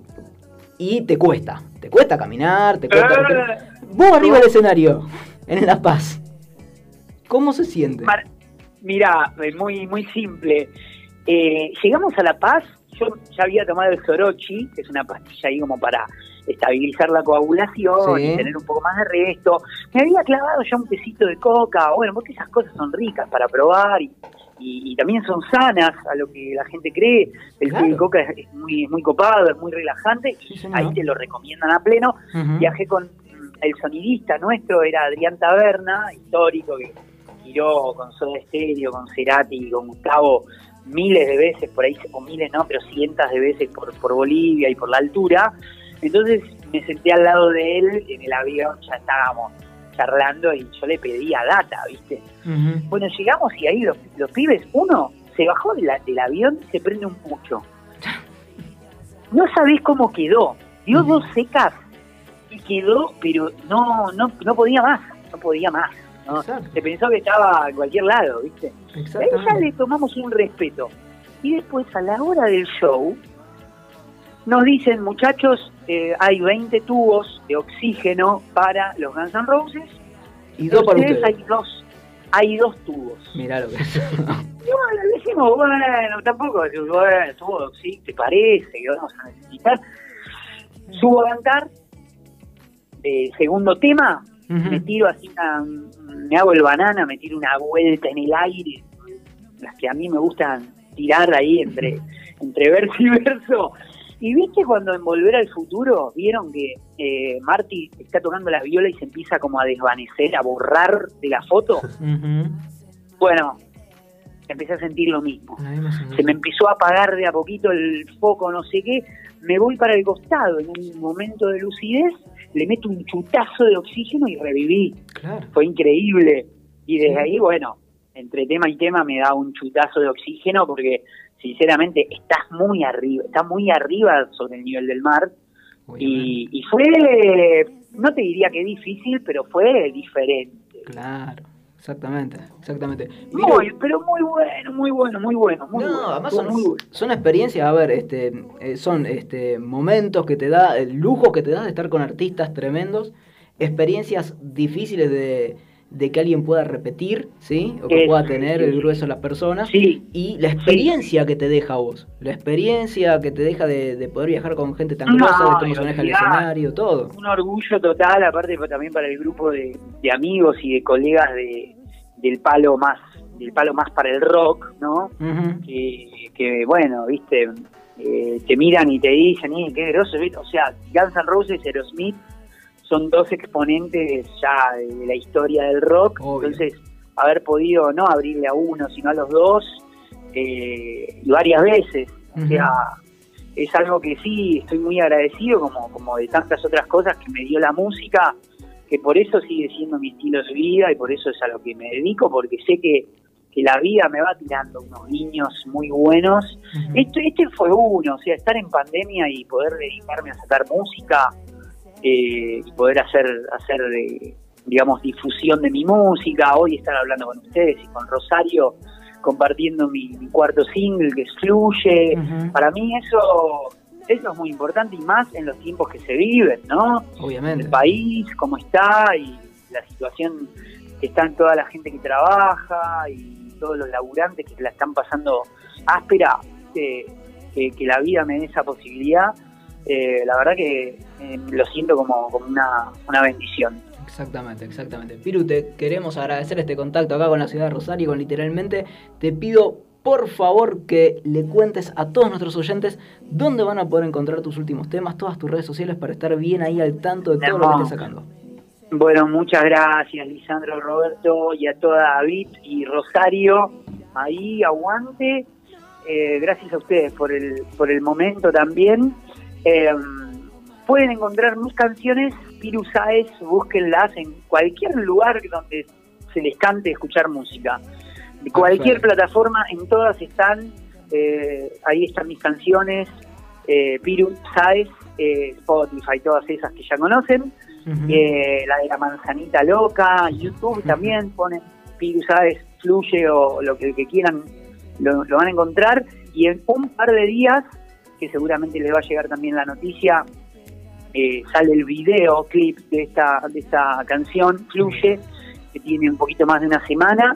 Y te cuesta, te cuesta caminar, te cuesta... Ah. Vos arriba del escenario, en La Paz, ¿cómo se siente? Mira, es muy, muy simple. Eh, llegamos a La Paz, yo ya había tomado el Sorochi, que es una pastilla ahí como para estabilizar la coagulación Sí. y tener un poco más de resto. Me había clavado ya un pesito de coca, bueno, porque esas cosas son ricas para probar y, y- y también son sanas a lo que la gente cree. El Claro. de coca es, es muy, copado, es muy relajante Sí, y señor. ahí te lo recomiendan a pleno. Ujú. Viajé con mm, el sonidista nuestro, era Adrián Taberna, histórico, que giró con Soda Stereo, con Cerati, con Gustavo miles de veces por ahí, o miles no, pero cientos de veces por, por Bolivia y por la altura. Entonces me senté al lado de él en el avión, ya estábamos charlando y yo le pedía data, ¿viste? Bueno, llegamos y ahí los, los pibes, uno se bajó de la- del avión y se prende un pucho. No sabés cómo quedó. Dio dos secas y quedó, pero no, no, no podía más, no podía más. Se pensó que estaba en cualquier lado, ¿viste? Ahí ya Exactamente. le tomamos un respeto. Y después, a la hora del show, nos dicen, muchachos, eh, hay 20 tubos de oxígeno para los Guns N' Roses. Y dos para Ustedes ustedes. hay dos, hay dos tubos. Mirá lo que es. Bueno, decimos, bueno, tampoco, bueno, tubo de oxígeno, ¿te parece que vamos a necesitar? Subo a cantar, eh, segundo tema, me tiro así, una, me hago el banana, me tiro una vuelta en el aire, las que a mí me gustan tirar ahí entre, entre verso y verso, Y viste cuando en Volver al Futuro vieron que eh, Marty está tocando la viola y se empieza como a desvanecer, a borrar de la foto. Bueno, empecé a sentir lo mismo. Se me empezó a apagar de a poquito el foco, no sé qué. Me voy para el costado en un momento de lucidez, le meto un chutazo de oxígeno y reviví. Claro. Fue increíble. Y desde ahí, bueno, entre tema y tema me da un chutazo de oxígeno porque sinceramente estás muy arriba, está muy arriba sobre el nivel del mar. Y, y fue, no te diría que difícil, pero fue diferente. Claro, exactamente, exactamente. Muy, pero muy bueno, muy bueno, muy bueno. Muy No, bueno, además son, muy bueno. son experiencias, a ver, este, eh, son este, momentos que te da, el lujo que te da de estar con artistas tremendos, experiencias difíciles de, de que alguien pueda repetir, ¿sí? O que pueda tener el grueso de las personas. Sí. Y la experiencia que te deja vos, la experiencia que te deja de, de poder viajar con gente tan No, grosa, de cómo se maneja el escenario, todo. un orgullo total, aparte pa- también para el grupo de, de amigos y de colegas de, del palo más del palo más para el rock, ¿no? Que, que, bueno, viste, eh, te miran y te dicen, "Eh, qué groso, ¿viste?". o sea, Guns N' Roses Aerosmith son dos exponentes ya de la historia del rock, Obvio. entonces haber podido no abrirle a uno, sino a los dos, eh, y varias veces, o sea, es algo que sí estoy muy agradecido como, como de tantas otras cosas que me dio la música que por eso sigue siendo mi estilo de vida y por eso es a lo que me dedico porque sé que, que la vida me va tirando unos niños muy buenos. Este, este fue uno o sea estar en pandemia y poder dedicarme a sacar música eh, y poder hacer hacer eh, digamos difusión de mi música hoy estar hablando con ustedes y con Rosario compartiendo mi, mi cuarto single que Fluye Ujú. para mí eso eso es muy importante y más en los tiempos que se viven, ¿no? Obviamente. El país, cómo está y la situación que está en toda la gente que trabaja y todos los laburantes que la están pasando áspera, que, que la vida me dé esa posibilidad. Eh, la verdad que eh, lo siento como, como una, una bendición. Exactamente, exactamente. Piru, te queremos agradecer este contacto acá con la ciudad de Rosario, con literalmente. Te pido por favor que le cuentes a todos nuestros oyentes dónde van a poder encontrar tus últimos temas, todas tus redes sociales para estar bien ahí al tanto de todo lo que estés sacando. Bueno, muchas gracias Lisandro, Roberto y a toda David y Rosario. Ahí, aguante. Eh, gracias a ustedes por el, por el momento también. Eh, pueden encontrar mis canciones, Piru Saez, búsquenlas en cualquier lugar donde se les cante escuchar música. De cualquier Perfecto. plataforma, en todas están. eh, ahí están mis canciones, eh, Piru Saez, eh, Spotify, todas esas que ya conocen. Eh, la de la manzanita loca, YouTube también ponen Piru Saez, Fluye o lo que, quieran, lo, lo van a encontrar. Y en un par de días, que seguramente les va a llegar también la noticia, eh, sale el video clip de esta, de esta canción, Fluye, que tiene un poquito más de una semana.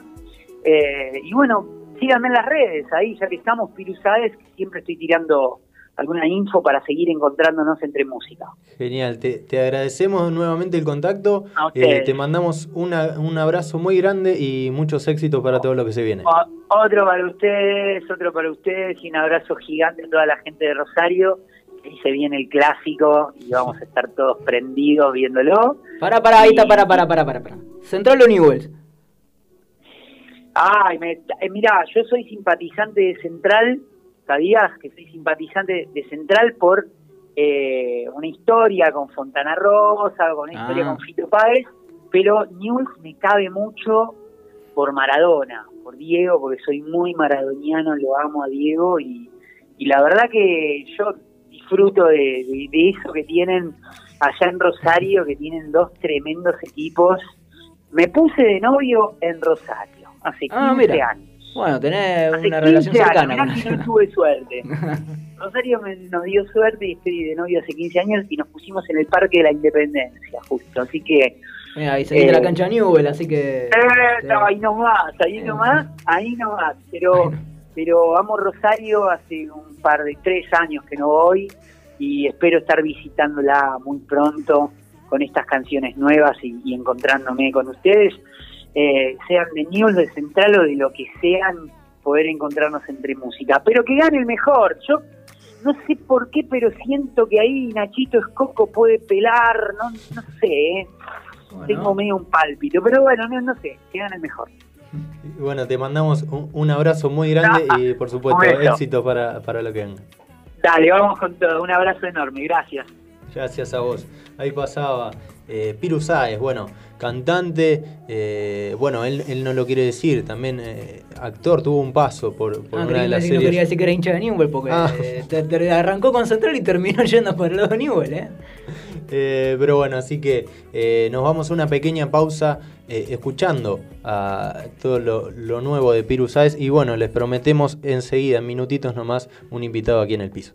Eh, y bueno, síganme en las redes, ahí ya que estamos, Piru Saez, que siempre estoy tirando alguna info para seguir encontrándonos entre música. Genial, te, te agradecemos nuevamente el contacto. A. Eh, te mandamos una- un abrazo muy grande y muchos éxitos para todo lo que se viene. O- otro para ustedes, otro para ustedes y un abrazo gigante a toda la gente de Rosario. que Ahí se viene el clásico y vamos a estar todos prendidos viéndolo. Para, para, ahí está, para, para, para, para, para. Central o Newells. Ay, me, eh, mirá, yo soy simpatizante de Central, ¿sabías que soy simpatizante de Central por eh, una historia con Fontana Rosa, con una historia Ah. con Fito Páez, pero News me cabe mucho por Maradona, por Diego, porque soy muy maradoniano, lo amo a Diego y, y la verdad que yo disfruto de, de- de eso que tienen allá en Rosario, que tienen dos tremendos equipos. Me puse de novio en Rosario hace 15 Ah, años. Bueno, tenés Hace una 15 relación cercana. años, con mirá que la- no tuve suerte. Rosario me, nos dio suerte y estoy de novio hace 15 años y nos pusimos en el Parque de la Independencia, justo. Así que, Mira, ahí seguiste Eh, la cancha Newell, así que. eh, no, ahí nomás, ahí nomás, ahí nomás. Pero, Bueno. pero amo Rosario hace un par de tres años que no voy y espero estar visitándola muy pronto con estas canciones nuevas y, y encontrándome con ustedes. Eh, sean de News, de Central o de lo que sean, poder encontrarnos entre música. Pero que gane el mejor. Yo no sé por qué, pero siento que ahí Nachito Escoco puede pelar, no, no sé, ¿eh? Bueno. tengo medio un pálpito, pero bueno, no, no sé, quedan el mejor. Bueno, te mandamos un, un abrazo muy grande y por supuesto éxito para, para lo que venga. Dale, vamos con todo, un abrazo enorme, gracias. Gracias a vos. Ahí pasaba eh, Piru Sáez, bueno, cantante, eh, bueno, él, él no lo quiere decir, también eh, actor, tuvo un paso por, por Ah, una de las no quería series. decir que era hincha de Newell porque Ah. eh, te- te arrancó con Central y terminó yendo por el lado de Newell, ¿eh? Eh, pero bueno, así que eh, nos vamos a una pequeña pausa eh, escuchando a todo lo, lo nuevo de Piru Sáez y bueno, les prometemos enseguida, en minutitos nomás, un invitado aquí en el piso.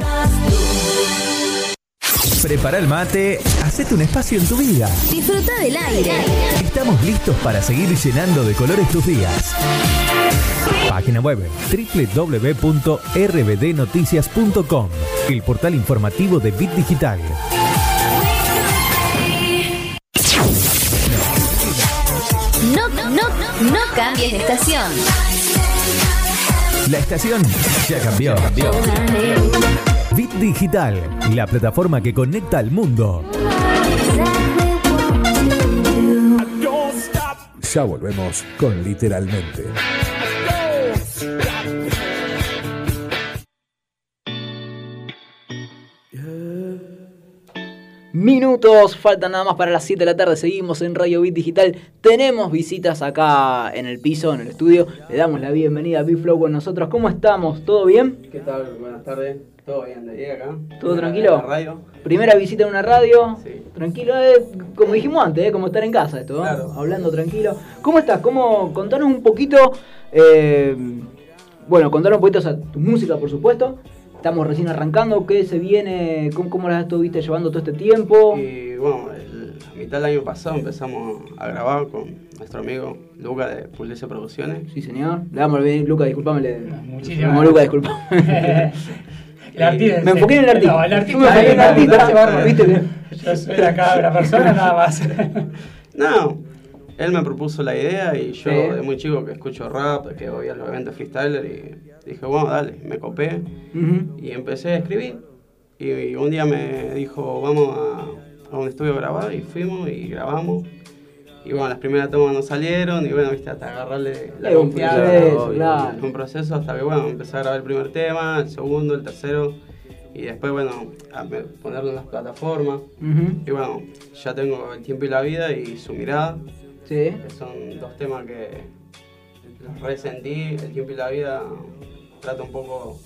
Prepara el mate, hacete un espacio en tu vida. Disfruta del aire. Estamos listos para seguir llenando de colores tus días. Página web www.rbdnoticias.com, el portal informativo de Bit Digital. No, no, No cambies de estación. La estación ya cambió. Bit Digital, la plataforma que conecta al mundo. Ya volvemos con literalmente. Minutos, faltan nada más para las 7 de la tarde. Seguimos en Radio Bit Digital. Tenemos visitas acá en el piso, en el estudio. Le damos la bienvenida a Big Flow con nosotros. ¿Cómo estamos? ¿Todo bien? ¿Qué tal? Buenas tardes. ¿Todo bien de día acá? ¿Todo tranquilo? en la radio. Primera visita en una radio. Sí. Tranquilo, eh, como dijimos antes, eh, como estar en casa esto, ¿eh? Claro. hablando tranquilo. ¿Cómo estás? ¿Cómo, contanos un poquito, eh, bueno, contanos un poquito o sea, tu música, por supuesto. Estamos recién arrancando, ¿qué se viene? ¿Cómo, cómo la estuviste llevando todo este tiempo? Y bueno, el- a mitad del año pasado empezamos a grabar con nuestro amigo Luca de Pulese Producciones. Sí, señor. Le damos bien, Luca, disculpame. Le... Muchísimas Luca, disculpame. El artista. Me enfoqué en el artista. No, el artista. Yo me enfoqué en el artista. ¿viste? Yo soy acá una persona nada más. No, él me propuso la idea y yo de muy chico que escucho rap, que voy a los eventos freestyler y dije, bueno, dale, me copé y empecé a escribir. Y un día me dijo, vamos a, a un estudio a grabar y fuimos y grabamos. Y bueno, las primeras tomas no salieron y bueno, viste, hasta agarrarle la confianza. claro. Un proceso hasta que bueno, empecé a grabar el primer tema, el segundo, el tercero. Y después, bueno, a ponerlo en las plataformas. Y bueno, ya tengo El tiempo y la vida y Su mirada, Sí. que son dos temas que los resentí. El tiempo y la vida trata un poco,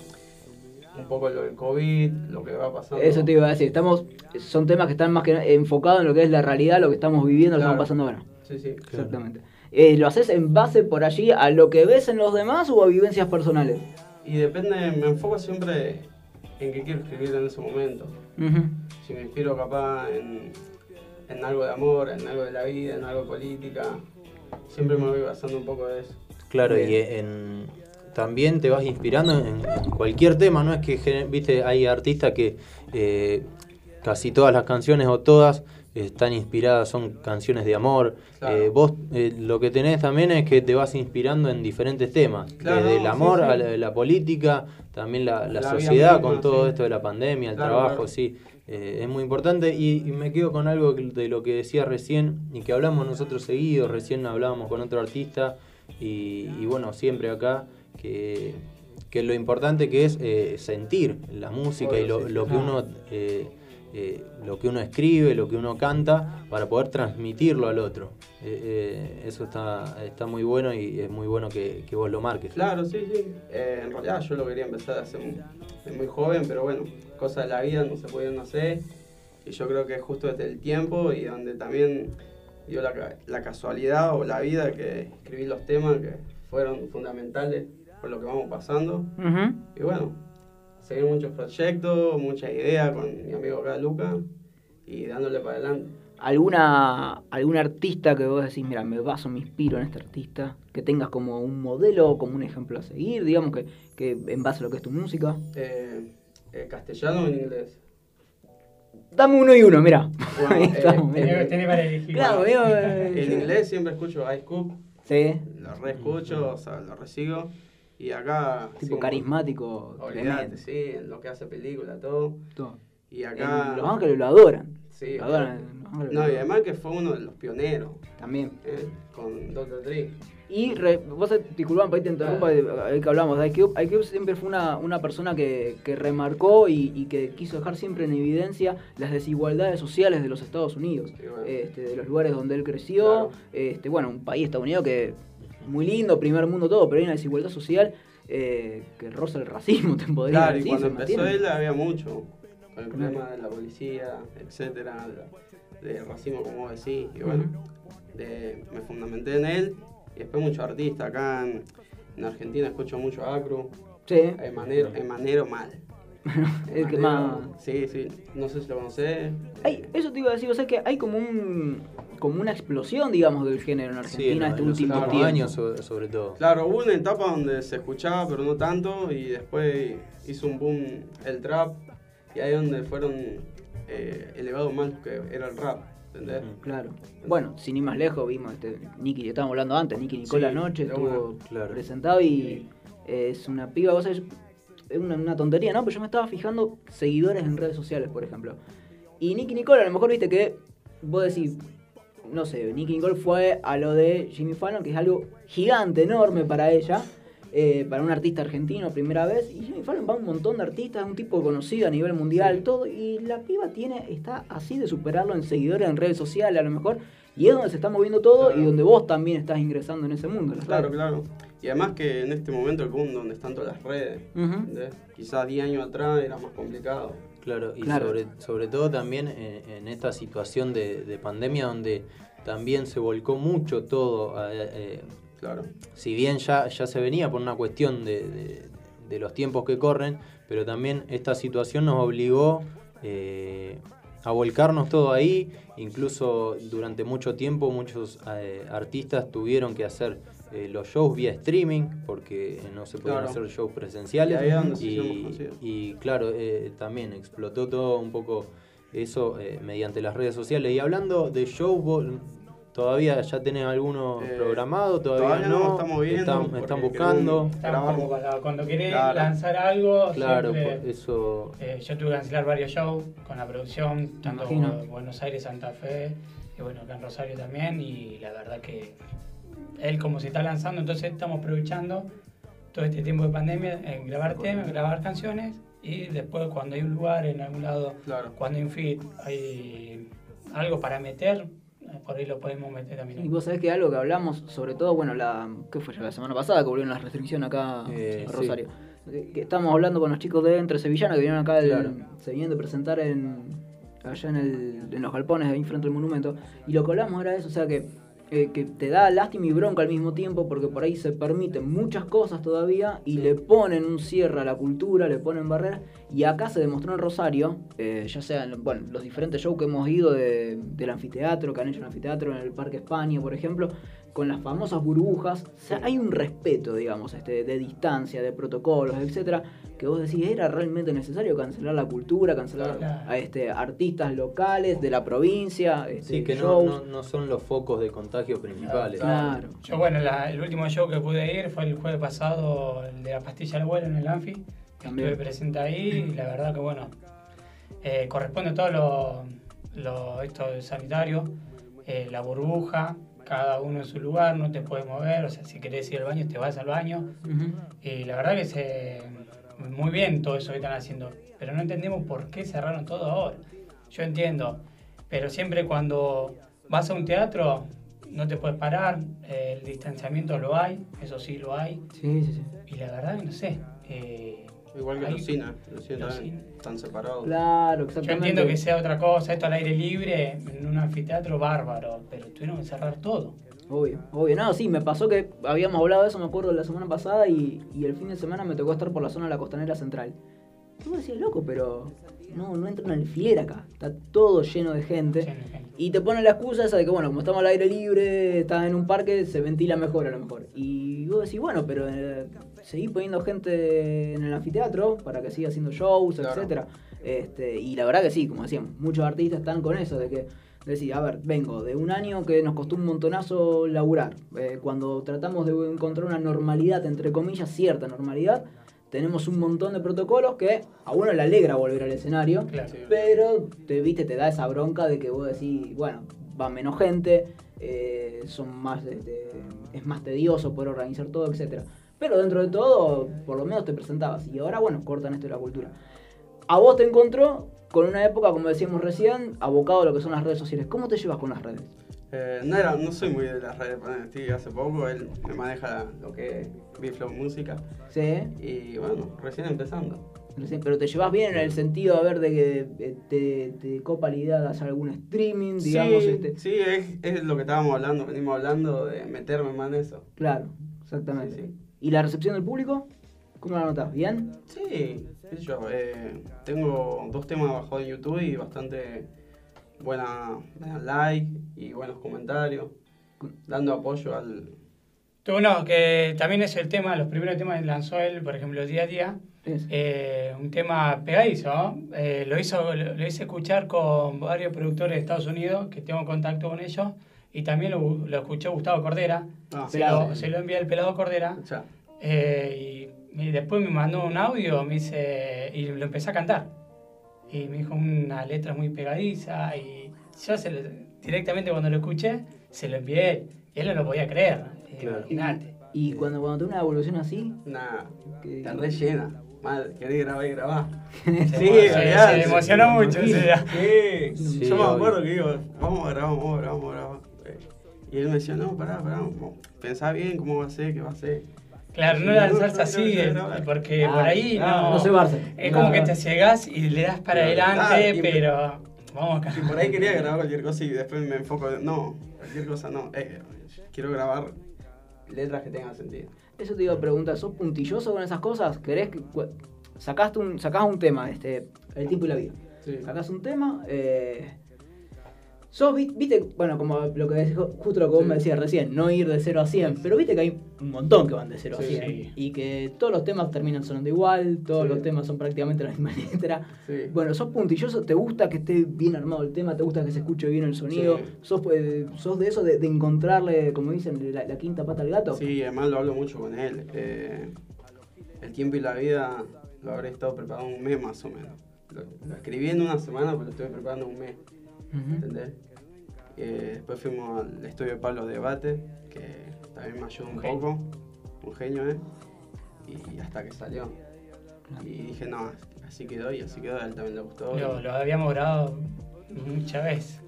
un poco lo del COVID, lo que va pasando. Eso te iba a decir. Estamos, son temas que están más que enfocados en lo que es la realidad, lo que estamos viviendo, lo que Claro. estamos pasando ahora. Sí, sí. Exactamente. Eh, ¿Lo haces en base por allí a lo que ves en los demás o a vivencias personales? Y depende, me enfoco siempre en qué quiero escribir en ese momento. Si me inspiro capaz en, en algo de amor, en algo de la vida, en algo de política, siempre me voy basando un poco de eso. Claro, Bien. y en, también te vas inspirando en, en cualquier tema, no es que, viste, hay artistas que eh, casi todas las canciones o todas están inspiradas, son canciones de amor. Claro. Eh, vos eh, lo que tenés también es que te vas inspirando en diferentes temas, Claro, desde el amor sí. a la, la política, también la, la La vida sociedad misma, con todo sí. esto de la pandemia, el Claro, trabajo, sí. Eh, es muy importante y, y me quedo con algo de lo que decía recién y que hablamos nosotros seguidos, recién hablábamos con otro artista y, y bueno, siempre acá, que, que lo importante que es eh, sentir la música y lo, Obvio, sí, lo que uno... eh, eh, lo que uno escribe, lo que uno canta, para poder transmitirlo al otro. Eh, eh, eso está, está muy bueno y es muy bueno que, que vos lo marques. Claro, sí, sí. Eh, en realidad yo lo quería empezar a hacer muy, muy joven, pero bueno, cosas de la vida no se podían hacer. Y yo creo que es justo desde el tiempo y donde también dio la, la casualidad o la vida que escribí los temas que fueron fundamentales por lo que vamos pasando. Ujú. Y bueno, seguir muchos proyectos, muchas ideas con mi amigo acá, Luca, y dándole para adelante. ¿Alguna, ¿Algún artista que vos decís, mira, me baso, me inspiro en este artista? Que tengas como un modelo, como un ejemplo a seguir, digamos, que, que en base a lo que es tu música. Eh, eh, ¿Castellano o en inglés? Dame uno y uno, mira. Bueno, eh, estamos, eh, mirá. Tenés para elegir. Claro, Bueno, eh, en inglés siempre escucho Ice Cube, Sí, lo reescucho, o sea, lo resigo. Y acá. tipo sí, carismático. Tremendo. sí, en lo que hace película, todo. Todo. Y acá. En Los Ángeles lo adoran. Sí, Lo adoran. en Los Ángeles lo No, y además que fue uno de los pioneros, También. ¿eh? con Dr. Dre. Y re- vos, disculpame, por ahí te interrumpa, eh, ahí que hablamos de iCube. iCube siempre fue una, una persona que, que remarcó y, y que quiso dejar siempre en evidencia las desigualdades sociales de los Estados Unidos, Sí, bueno. este, de los lugares donde él creció. Claro. Este, bueno, un país, Estados Unidos, que muy lindo, primer mundo, todo, pero hay una desigualdad social eh, que roza el racismo, te podría Claro, y cuando empezó mantiene. él había mucho, con el problema de la policía, etcétera, de, de racismo, como decís, y bueno, de- me fundamenté en él, y después muchos artistas, acá en, en Argentina escucho mucho a Acru, Sí, Emanero, Emanero mal. el que más... Sí, sí, no sé si lo conocés. Hay, eso te iba a decir, o sea que hay como un como una explosión, digamos, del género en Sí, en, Argentina en este los último últimos tiempo. años sobre, sobre todo. Claro, hubo una etapa donde se escuchaba, pero no tanto, y después hizo un boom el trap, y ahí donde fueron eh, elevados más que era el rap. ¿entendés? Claro. Bueno, sin ir más lejos, vimos este Nicky, que estábamos hablando antes, Nicky Nicola Sí, anoche de estuvo claro. presentado y eh, es una piba, vos sabés, es una, una tontería, ¿no? Pero yo me estaba fijando seguidores en redes sociales, por ejemplo. Y Nicky Nicole, a lo mejor viste que vos decís, no sé, Nicky Nicole fue a lo de Jimmy Fallon, que es algo gigante, enorme para ella, eh, para un artista argentino, primera vez. Y Jimmy Fallon va a un montón de artistas, es un tipo conocido a nivel mundial, todo. Y la piba tiene, está así de superarlo en seguidores en redes sociales, a lo mejor. Y es donde se está moviendo todo y donde vos también estás ingresando en ese mundo. Claro, redes. claro. Y además que en este momento el boom donde están todas las redes, quizás 10 años atrás era más complicado. Claro, y Claro. Sobre, sobre todo también en, en esta situación de, de pandemia donde también se volcó mucho todo. eh, eh, Claro. si bien ya, ya se venía por una cuestión de, de- de los tiempos que corren, pero también esta situación nos obligó eh, a volcarnos todo ahí. Incluso durante mucho tiempo muchos eh, artistas tuvieron que hacer eh, los shows vía streaming porque no se podían Claro. hacer shows presenciales. Y Y- y claro, eh, también explotó todo un poco eso eh, mediante las redes sociales. Y hablando de show, vos todavía ya tenés alguno Eh, programado, todavía, todavía no, estamos viendo, Están, están buscando. Estamos como para cuando querés Claro. lanzar algo, Claro, siempre, eso. eh, yo tuve que cancelar varios shows con la producción, tanto Buenos Aires, Santa Fe, y bueno, acá en Rosario también, y la verdad que él como se está lanzando, entonces estamos aprovechando todo este tiempo de pandemia en grabar temas, grabar canciones, y después cuando hay un lugar en algún lado, Claro. cuando hay un feed, hay algo para meter, eh, por ahí lo podemos meter también. Y vos sabés que algo que hablamos, sobre todo, bueno, la ¿qué fue la semana pasada que volvieron las restricciones acá Eh, a sí. Rosario? Que, que estábamos hablando con los chicos de Entre Sevillana que vinieron acá, el- Claro. se vinieron de presentar en, allá en, el, en los galpones ahí frente al monumento. Y lo que hablamos era eso, o sea que, eh, que te da lástima y bronca al mismo tiempo porque por ahí se permiten muchas cosas todavía y le ponen un cierre a la cultura, le ponen barreras. Y acá se demostró en Rosario, eh, ya sea en bueno, los diferentes shows que hemos ido de- del anfiteatro, que han hecho en el anfiteatro en el Parque España, por ejemplo, con las famosas burbujas. O sea, hay un respeto, digamos, este, de distancia, de protocolos, etcétera, que vos decís, ¿era realmente necesario cancelar la cultura, cancelar Claro. a este, artistas locales de la provincia? Este, Sí, que no, no, no son los focos de contagio principales. Claro. Yo, bueno, la- el último show que pude ir fue el jueves pasado, el de la pastilla al vuelo en el Anfi. También. Estuve presente ahí y la verdad que, bueno, eh, corresponde todo lo, lo esto del sanitario, eh, la burbuja, cada uno en su lugar, no te puedes mover, o sea, si querés ir al baño, te vas al baño. Y la verdad que se, muy bien todo eso que están haciendo, pero no entendemos por qué cerraron todo ahora. Yo entiendo, pero siempre cuando vas a un teatro no te puedes parar, el distanciamiento lo hay, eso sí lo hay, Sí, sí, sí. y la verdad que no sé. eh, Igual que hay- los. Están separados. Claro, Yo exactamente. entiendo que sea otra cosa, esto al aire libre, en un anfiteatro bárbaro, pero tuvieron que cerrar todo. Obvio, obvio. No, sí, me pasó que habíamos hablado de eso, me acuerdo, la semana pasada y, y el fin de semana me tocó estar por la zona de la costanera central. Y vos decías, loco, pero no, no entra un alfiler acá. Está todo lleno de gente. Lleno de gente. Y te ponen la excusa esa de que, bueno, como estamos al aire libre, estás en un parque, se ventila mejor a lo mejor. Y vos decís, bueno, pero eh, seguí poniendo gente en el anfiteatro para que siga haciendo shows, Claro. etcétera. Este, y la verdad que sí, como decíamos, muchos artistas están con eso, de que decir, a ver, vengo de un año que nos costó un montonazo laburar. Eh, cuando tratamos de encontrar una normalidad, entre comillas, cierta normalidad, tenemos un montón de protocolos que a uno le alegra volver al escenario, Claro. pero te viste, te da esa bronca de que vos decís, bueno, va menos gente, eh, son más este, es más tedioso poder organizar todo, etcétera. Pero dentro de todo, por lo menos te presentabas. Y ahora, bueno, cortan esto de la cultura. A vos te encontró con una época, como decíamos recién, abocado a lo que son las redes sociales. ¿Cómo te llevas con las redes? Eh, no, era, no soy muy de las redes, estoy hace poco, él me maneja lo que es Biflow Música Sí, y bueno, recién empezando. pero te llevas bien en el sentido, a ver, de que eh, te, te copa la idea de hacer algún streaming, digamos, sí, este. sí es, es lo que estábamos hablando, venimos hablando de meterme más en eso. Claro, exactamente. Sí, sí. ¿Y la recepción del público? ¿Cómo la notas? ¿Bien? Sí, qué sé yo, eh, tengo dos temas bajados en YouTube y bastante buena, buena like y buenos comentarios, dando apoyo al... Tú, no, que también es el tema, los primeros temas que lanzó él, por ejemplo, día a día, Eh, un tema pegadizo, ¿no? Eh, lo, hizo, lo, lo hice escuchar con varios productores de Estados Unidos, que tengo contacto con ellos, y también lo, lo escuchó Gustavo Cordera. Ah, se, lo, se lo envié al pelado Cordera. Eh, y, y después me mandó un audio me dice, y lo empecé a cantar. Y me dijo una letra muy pegadiza. Y yo se lo- directamente cuando lo escuché, se lo envié. Y él no lo podía creer. Imagínate. Y cuando, cuando tiene una evolución así, Nah, está rellena. Madre, querés grabar y grabar. Sí, se- emocionó mucho. Sí, Sí, yo me obvio. acuerdo que digo, vamos a grabar, vamos a grabar, vamos a grabar. Eh, Y él me decía, no, pará, pará, pensá bien cómo va a ser, qué va a ser. Claro, no lanzarse así, eh, porque Ah, por ahí no. no cebarse. Es No, como que te cegás y le das para adelante, pero vamos acá. Y por ahí quería grabar cualquier cosa y después me enfoco, en- no, cualquier cosa no. Eh, quiero grabar letras que tengan sentido. Eso te iba a preguntar, ¿sos puntilloso con esas cosas? ¿Querés que sacaste un, sacás un tema, este, el tiempo y la vida? Sí. Sacás un tema, eh, sos, vi- viste, bueno, como lo que decís, justo lo que vos Sí. me decías recién, no ir de 0 a 100, pero viste que hay un montón que van de 0 a Sí, 100 sí. y que todos los temas terminan sonando igual, todos los temas son prácticamente la misma letra. Bueno, sos puntilloso, ¿te gusta que esté bien armado el tema? ¿Te gusta que se escuche bien el sonido? ¿Sos, eh, sos de eso, de, de encontrarle, como dicen, la, la quinta pata al gato? Sí, además lo hablo mucho con él. Eh, el tiempo y la vida lo habré estado preparando un mes más o menos. Lo, lo escribí en una semana, pero lo estuve preparando un mes. ¿Entendés? Eh, después fuimos al estudio de Pablo Debate, que también me ayudó un poco. Un genio, ¿eh? Y hasta que salió. Y dije, no, así quedó y así quedó. A él también le gustó. Lo, lo habíamos grabado muchas veces.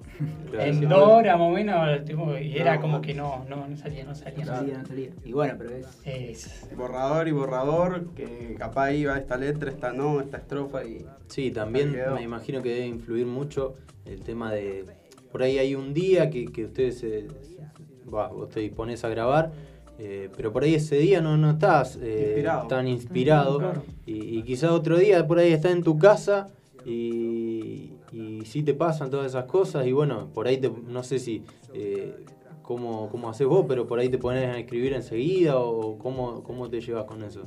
En dos horas más o menos, tipo, y era No, como que no, no, no salía, no salía. No salía, no salía. Y bueno, pero es... Es- borrador y borrador, que capaz iba esta letra, esta no, esta estrofa y... Sí, también me imagino que debe influir mucho el tema de. Por ahí hay un día que, que ustedes se. Va, vos te dispones a grabar, eh, pero por ahí ese día no, no estás eh, Inspirado. tan inspirado. Mm, claro. Y, y quizá otro día por ahí estás en tu casa y, y sí te pasan todas esas cosas. Y bueno, por ahí te, no sé si. Eh, cómo, cómo haces vos, pero por ahí te pones a escribir enseguida o cómo, cómo te llevas con eso.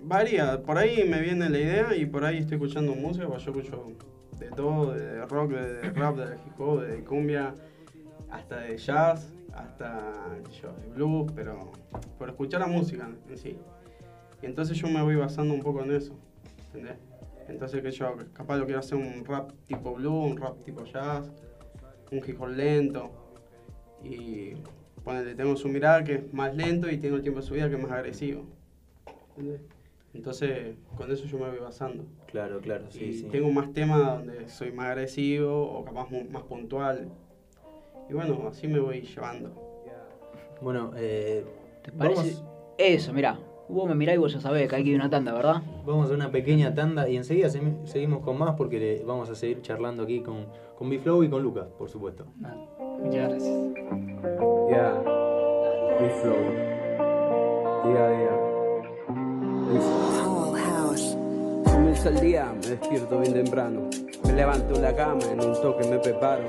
Varía, por ahí me viene la idea y por ahí estoy escuchando música, pues yo escucho de todo, de rock, de rap, de hip hop, de cumbia, hasta de jazz, hasta yo, de blues, pero por escuchar la música en sí. Y entonces yo me voy basando un poco en eso. Entonces que yo capaz lo quiero hacer un rap tipo blues, un rap tipo jazz, un hip lento. Y ponele, tengo su mirada que es más lento y tengo el tiempo de su vida que es más agresivo. Entonces, con eso yo me voy basando. Claro, claro, sí, y sí. tengo más temas donde soy más agresivo o capaz más puntual. Y bueno, así me voy llevando. Bueno, eh, ¿Te parece? vamos, Eso, mirá. Vos me mirás y vos ya sabés que hay que ir a una tanda, ¿verdad? vamos a una pequeña tanda y enseguida se- seguimos con más porque le- vamos a seguir charlando aquí con, con Biflow y con Lucas, por supuesto. nada, muchas gracias. Yeah, Big Flow. Día a día. El día, me despierto bien temprano. Me levanto la cama, en un toque me preparo.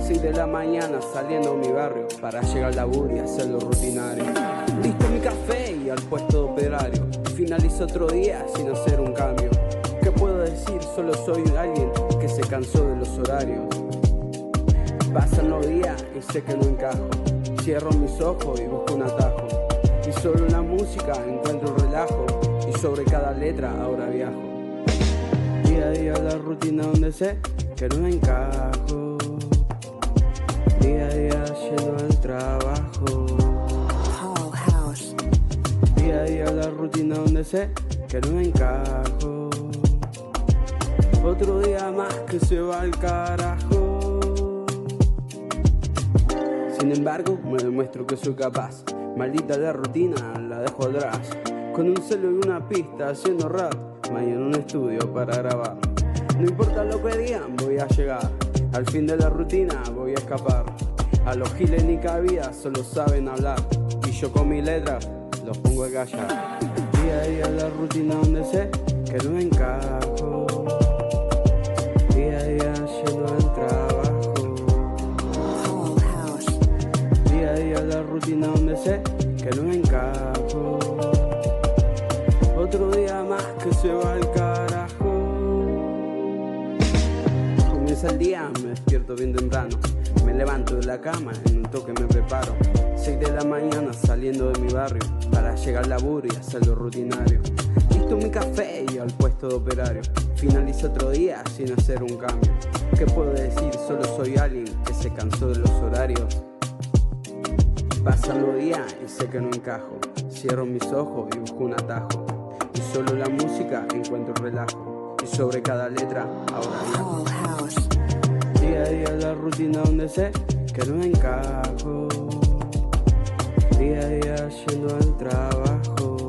6 de la mañana saliendo a mi barrio para llegar al laburo y hacerlo rutinario. Listo mi café y al puesto de operario. Finalizo otro día sin hacer un cambio. ¿Qué puedo decir? Solo soy alguien que se cansó de los horarios. Pasan los días y sé que no encajo. Cierro mis ojos y busco un atajo. Y solo en la música encuentro un relajo. Y sobre cada letra ahora viajo. Día a día la rutina donde sé que no encajo. Día a día yendo al trabajo. Día a día la rutina donde sé que no encajo. Otro día más que se va al carajo. Sin embargo, me demuestro que soy capaz. Maldita la rutina, la dejo atrás. Con un celo y una pista haciendo rap. Mañana un estudio para grabar. No importa lo que digan, voy a llegar. Al fin de la rutina voy a escapar. A los giles ni cabida, solo saben hablar. Y yo con mi letra los pongo a callar. Día a día la rutina donde sé que no encajo. Día a día yendo al trabajo. Día a día la rutina que día se va al carajo. Comienza el día, me despierto bien temprano. Me levanto de la cama, en un toque me preparo. 6 de la mañana saliendo de mi barrio para llegar al laburo y rutinario. Listo mi café y al puesto de operario. Finalizo otro día sin hacer un cambio. ¿Qué puedo decir? Solo soy alguien que se cansó de los horarios. Pasan los días y sé que no encajo. Cierro mis ojos y busco un atajo. Solo la música encuentro relajo. Y sobre cada letra ahora viajo. Día a día la rutina donde sé que no encajo. Día a día yendo al trabajo.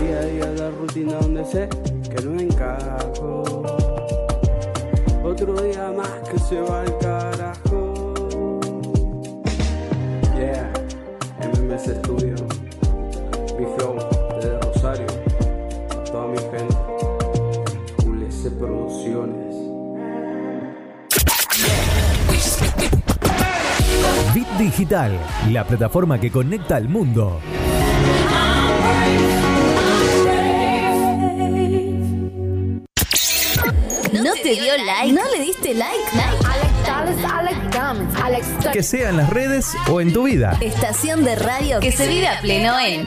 Día a día la rutina donde sé que no encajo. Otro día más que se va al carajo. Yeah, MMS Studio. Big Flow desde Rosario. Toda mi gente. Producciones. Bit Digital, la plataforma que conecta al mundo. ¿No te dio like? ¿No le diste like? Que sea en las redes o en tu vida. Estación de radio que se vive a pleno en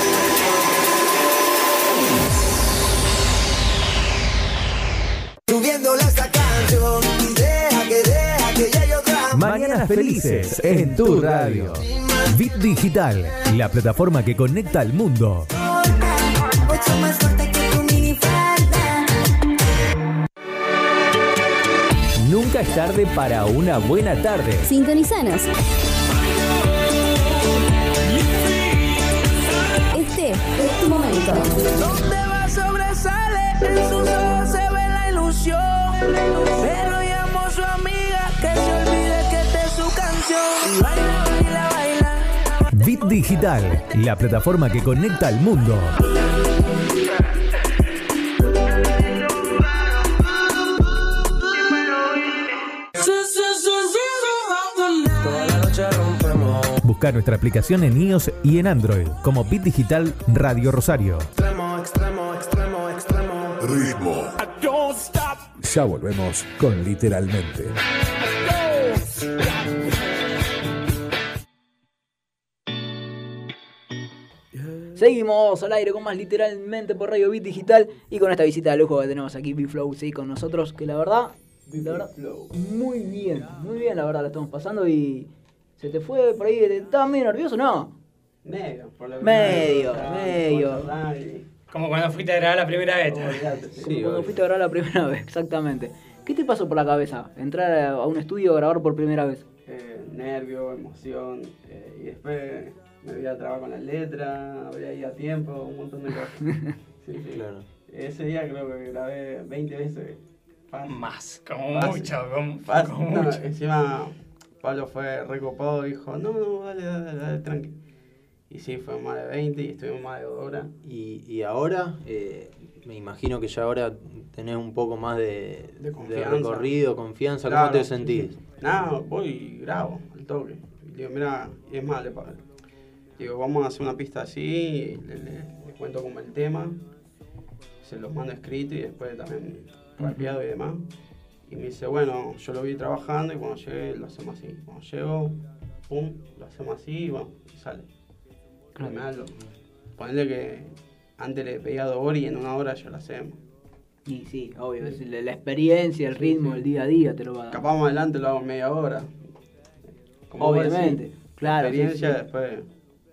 Subiéndole esta canción y deja que deja que llegue otra Mañanas felices en tu radio. Bit Digital, la plataforma que conecta al mundo. Mucho más fuerte que tu minifalda. Nunca es tarde para una buena tarde. Sintonizanos. Este es tu momento. Donde va sobresale, en sus ojos Bit Digital, la plataforma que conecta al mundo. Busca nuestra aplicación en iOS y en Android como Bit Digital Radio Rosario. Ya volvemos con Literalmente. Seguimos al aire con más literalmente por Radio Bit Digital y con esta visita de lujo que tenemos aquí, Big Flow, sí, con nosotros, que la verdad La verdad, muy bien, muy bien, la verdad, la estamos pasando y. ¿Se te fue por ahí? ¿Estabas medio nervioso? No. Medio, por lo Medio, menos, medio. radio. Como cuando fuiste a grabar la primera vez. Como cuando fuiste a grabar la primera vez, exactamente. ¿Qué te pasó por la cabeza? Entrar a un estudio a grabar por primera vez. Eh, nervio, emoción, eh, y después me voy a trabajar con la letra, voy a ir a tiempo, un montón de cosas. Sí, sí. Claro. Ese día creo que grabé 20 veces. Fácil. Más, como Fácil. mucho, como, Fácil. como No, mucho. encima Pablo fue recopado y dijo, no, no, dale, dale, dale, tranqui. Y sí, fue más de 20 y estuvimos más de dos horas. Y, y ahora, eh, me imagino que ya ahora tenés un poco más de, De confianza. recorrido, confianza. Claro, ¿Cómo te sentís? Nada, voy y grabo al toque. Y digo, mira, es más, le digo, vamos a hacer una pista así, y le, le- le cuento como el tema, se los mando escrito y después también rapeado y demás. Y me dice, bueno, yo lo vi trabajando y cuando llegue lo hacemos así. Cuando llego, pum, lo hacemos así y bueno, y sale. Claro. Me da lo- Ponele que antes le pedía dos horas y en una hora ya lo hacemos. Y sí, obvio, es la, la experiencia, el ritmo, el día a día te lo va a dar. Capaz más adelante lo hago en media hora. Como Obviamente, decís, claro, sí, Experiencia sí. después.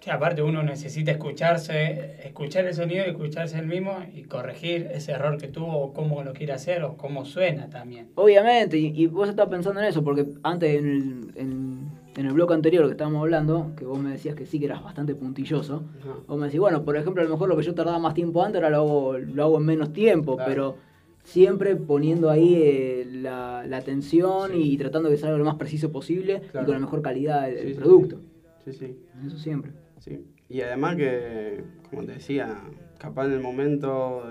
Sí, aparte uno necesita escucharse, escuchar el sonido y escucharse el mismo y corregir ese error que tuvo o cómo lo quiere hacer o cómo suena también. Obviamente, y, y vos estabas pensando en eso, porque antes en el, en, en el bloque anterior que estábamos hablando, que vos me decías que sí que eras bastante puntilloso, vos me decís, bueno, por ejemplo, a lo mejor lo que yo tardaba más tiempo antes, ahora lo hago, lo hago en menos tiempo, Claro. pero siempre poniendo ahí eh, la, la atención y tratando de que salga lo más preciso posible y con la mejor calidad del, Sí, producto. Sí, sí. Eso siempre. Sí. Y además que, como te decía, capaz en el momento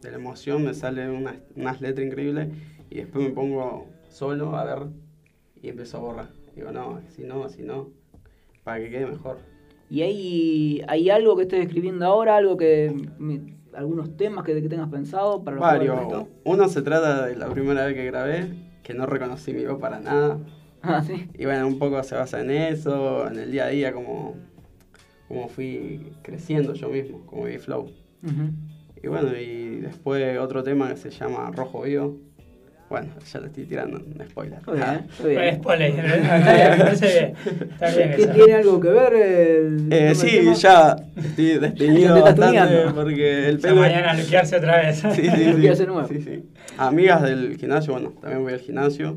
de la emoción me salen unas, unas letras increíbles y después me pongo solo a ver y empiezo a borrar. Digo, no, así no, así no, para que quede mejor. ¿Y hay, hay algo que estés escribiendo ahora, algo que... algunos temas que, que tengas pensado para los Varios. Uno se trata de la primera vez que grabé, que no reconocí mi voz para nada. Ah, sí. Y bueno, un poco se basa en eso, en el día a día, como, como fui creciendo yo mismo, como mi flow. Y bueno, y después otro tema que se llama Rojo Vivo. Bueno, ya le estoy tirando un spoiler. Está bien, Ah. bien. Spoiler, está bien, me parece bien. Está bien ¿Qué eso. tiene algo que ver el, Eh, sí, tema? ya estoy estás bastante porque el pelo... mañana luquearse otra vez. Sí, sí, Luquearse sí, nuevo. sí, sí. Amigas del gimnasio, bueno, también voy al gimnasio.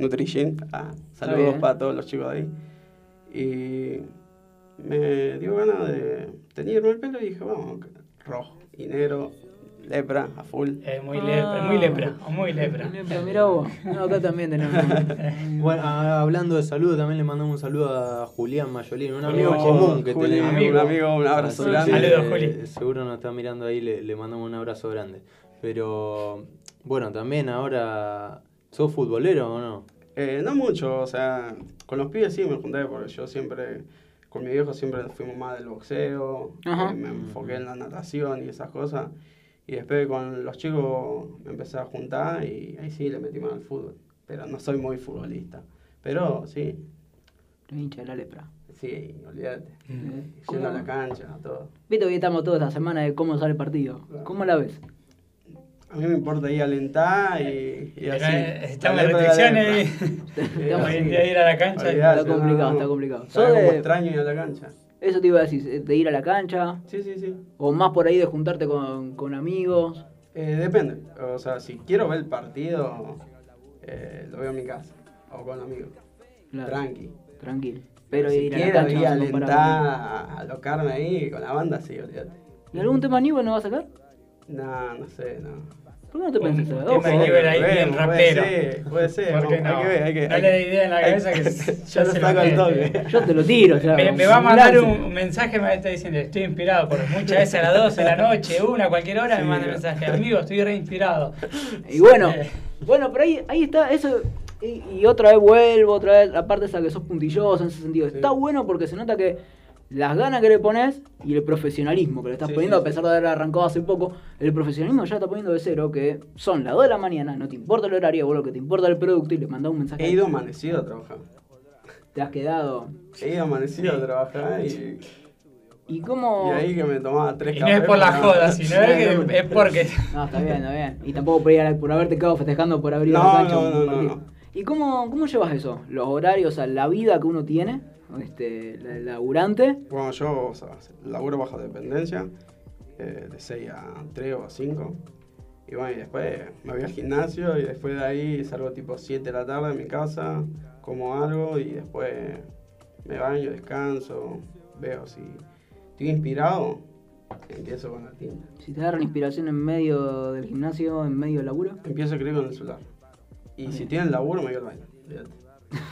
Nutrition, ah, saludos para todos los chicos de ahí. Y me dio ganas de teñirme el pelo y dije, vamos, rojo y negro, lepra, a full. Es muy lepra, muy lepra, muy lepra. Mirá vos. No, acá también tenemos. Bueno, a- hablando de salud, también le mandamos un saludo a Julián Mayolín, un amigo Oh, común que Juli, tenemos. un amigo, un abrazo grande. que, Saludos, Juli. eh, Seguro nos está mirando ahí, le, le mandamos un abrazo grande. Pero, bueno, también ahora, ¿sos futbolero o no? Eh, no mucho, o sea, con los pibes sí me junté porque yo siempre, con mi viejo siempre fuimos más del boxeo, Ajá. eh, me enfoqué en la natación y esas cosas. Y después con los chicos me empecé a juntar y ahí sí le metí más al fútbol. Pero no soy muy futbolista. Pero sí, Hincha de la lepra. sí, olvídate. Eh, Yendo a la cancha, todo. Viste que estamos toda esta semana de cómo sale el partido. ¿Cómo la ves? A mí me importa ir a alentar y, y así. eh, estamos La en lepra, la restricciones y- Hoy en día ir a la cancha Olvidate, está complicado, no, está complicado. ¿Sabes Sos cómo de- extraño ir a la cancha? Eso te iba a decir, de ir a la cancha. Sí, sí, sí. O más por ahí de juntarte con, con amigos. Eh, depende. O sea, si quiero ver el partido, eh, lo veo en mi casa o con amigos. Claro. Tranqui. Tranquilo. Pero si ir a la cancha ir a alentar, a alocarme ahí con la banda, sí, olvídate. ¿Y algún tema Newell no va a sacar? No, no sé, no. ¿Por qué no te Un- pensás? un Ojo, tema de Newell ahí bien puede rapero. ser, puede ser. ¿Por qué no? Hay que ver, hay que Dale hay- la idea en la hay- cabeza que ya se lo al toque. Yo te lo tiro, ya. Me, me va a mandar un, un mensaje, me está diciendo, estoy inspirado, porque muchas veces a las 12 de la noche, una, cualquier hora, me Sí. manda mensaje, amigo, estoy re inspirado. Y bueno, Eh, bueno, pero ahí, ahí está, eso. Y, y otra vez vuelvo, otra vez, la parte esa que sos puntilloso en ese sentido. Está bueno porque se nota que las ganas que le pones y el profesionalismo que le estás Sí, poniendo, sí, a pesar de haber arrancado hace poco, el profesionalismo ya está poniendo de cero, que son las 2 de la mañana, no te importa el horario, vos lo que te importa es el producto y le mandás un mensaje. He ido amanecido a trabajar. Te has quedado. He ido amanecido a trabajar y ¿Y cómo...? Y ahí que me tomaba tres Y no es por la joda, sino es, que- es porque. No, está bien, está bien. Y tampoco por, ir a- por haberte quedado festejando por abrir No, la cancha. no, no, no, no. ¿Y cómo, cómo llevas eso? Los horarios, o sea, la vida que uno tiene, este, laburante. Bueno, yo o sea, laburo bajo dependencia, eh, de 6 a 3 o a 5. Y bueno, y después me voy al gimnasio y después de ahí salgo tipo 7 de la tarde de mi casa, como algo y después me baño, descanso, veo si estoy inspirado, empiezo con la tinta. Si te agarran inspiración en medio del gimnasio, en medio del laburo. Empiezo a escribir con el celular. Y si tienen laburo me voy al baño. olvídate.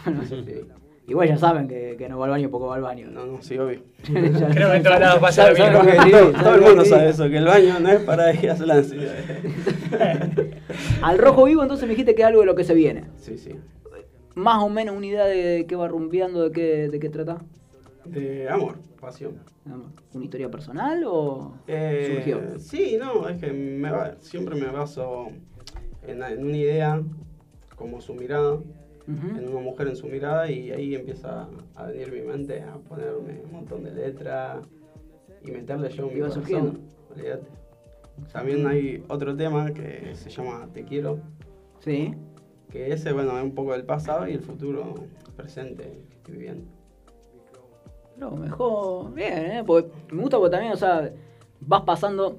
Empiezo a escribir. Igual ya saben que, que no va al baño porque va al baño. No, no, sí, obvio. Creo que en todos lados pasa lo mismo. que Todo, el mundo sabe eso, que el baño no es para ir a hacer la ansiedad. Al rojo vivo, entonces me dijiste que es algo de lo que se viene. Sí, sí. Más o menos una idea de qué va rumbeando, de qué, de qué trata. De amor, pasión. ¿Una historia personal o Eh, surgió? Sí, no, es que me va- siempre me baso en, en una idea, como su mirada, en una mujer en su mirada, y ahí empieza a venir mi mente a ponerme un montón de letras y meterle yo mi corazón. olvídate. También hay otro tema que se llama Te quiero. Sí. Que ese, bueno, es un poco del pasado y el futuro presente que estoy viviendo. No, mejor. Bien, ¿eh? Porque me gusta porque también, o sea, vas pasando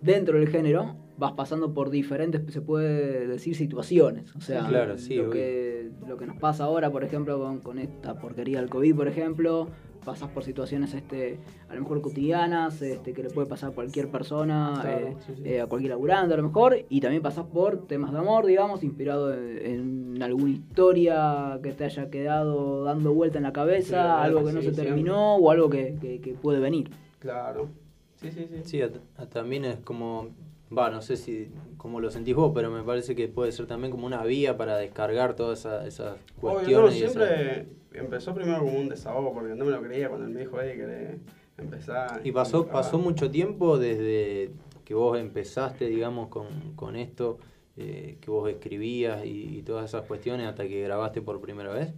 dentro del género, vas pasando por diferentes, se puede decir, situaciones. O sea, Sí, claro, sí, lo, que, lo que nos pasa ahora, por ejemplo, con, con esta porquería del COVID, por ejemplo, pasas por situaciones este, a lo mejor cotidianas, este, que le puede pasar a cualquier persona, Claro, eh, sí, sí. eh, a cualquier laburante a lo mejor, y también pasas por temas de amor, digamos, inspirado en, en alguna historia que te haya quedado dando vuelta en la cabeza, Sí, algo que no se terminó o algo que, que- que puede venir. Claro. Sí, sí, sí. Sí, a- a- también es como, va, no sé si como lo sentís vos, pero me parece que puede ser también como una vía para descargar todas esa- esas Obvio, no, cuestiones. y esa- siempre empezó primero como un desahogo, porque no me lo creía cuando él me dijo, hey, que empezar. Y pasó, pasó mucho tiempo desde que vos empezaste, digamos, con, con esto, eh, que vos escribías y, y todas esas cuestiones hasta que grabaste por primera vez.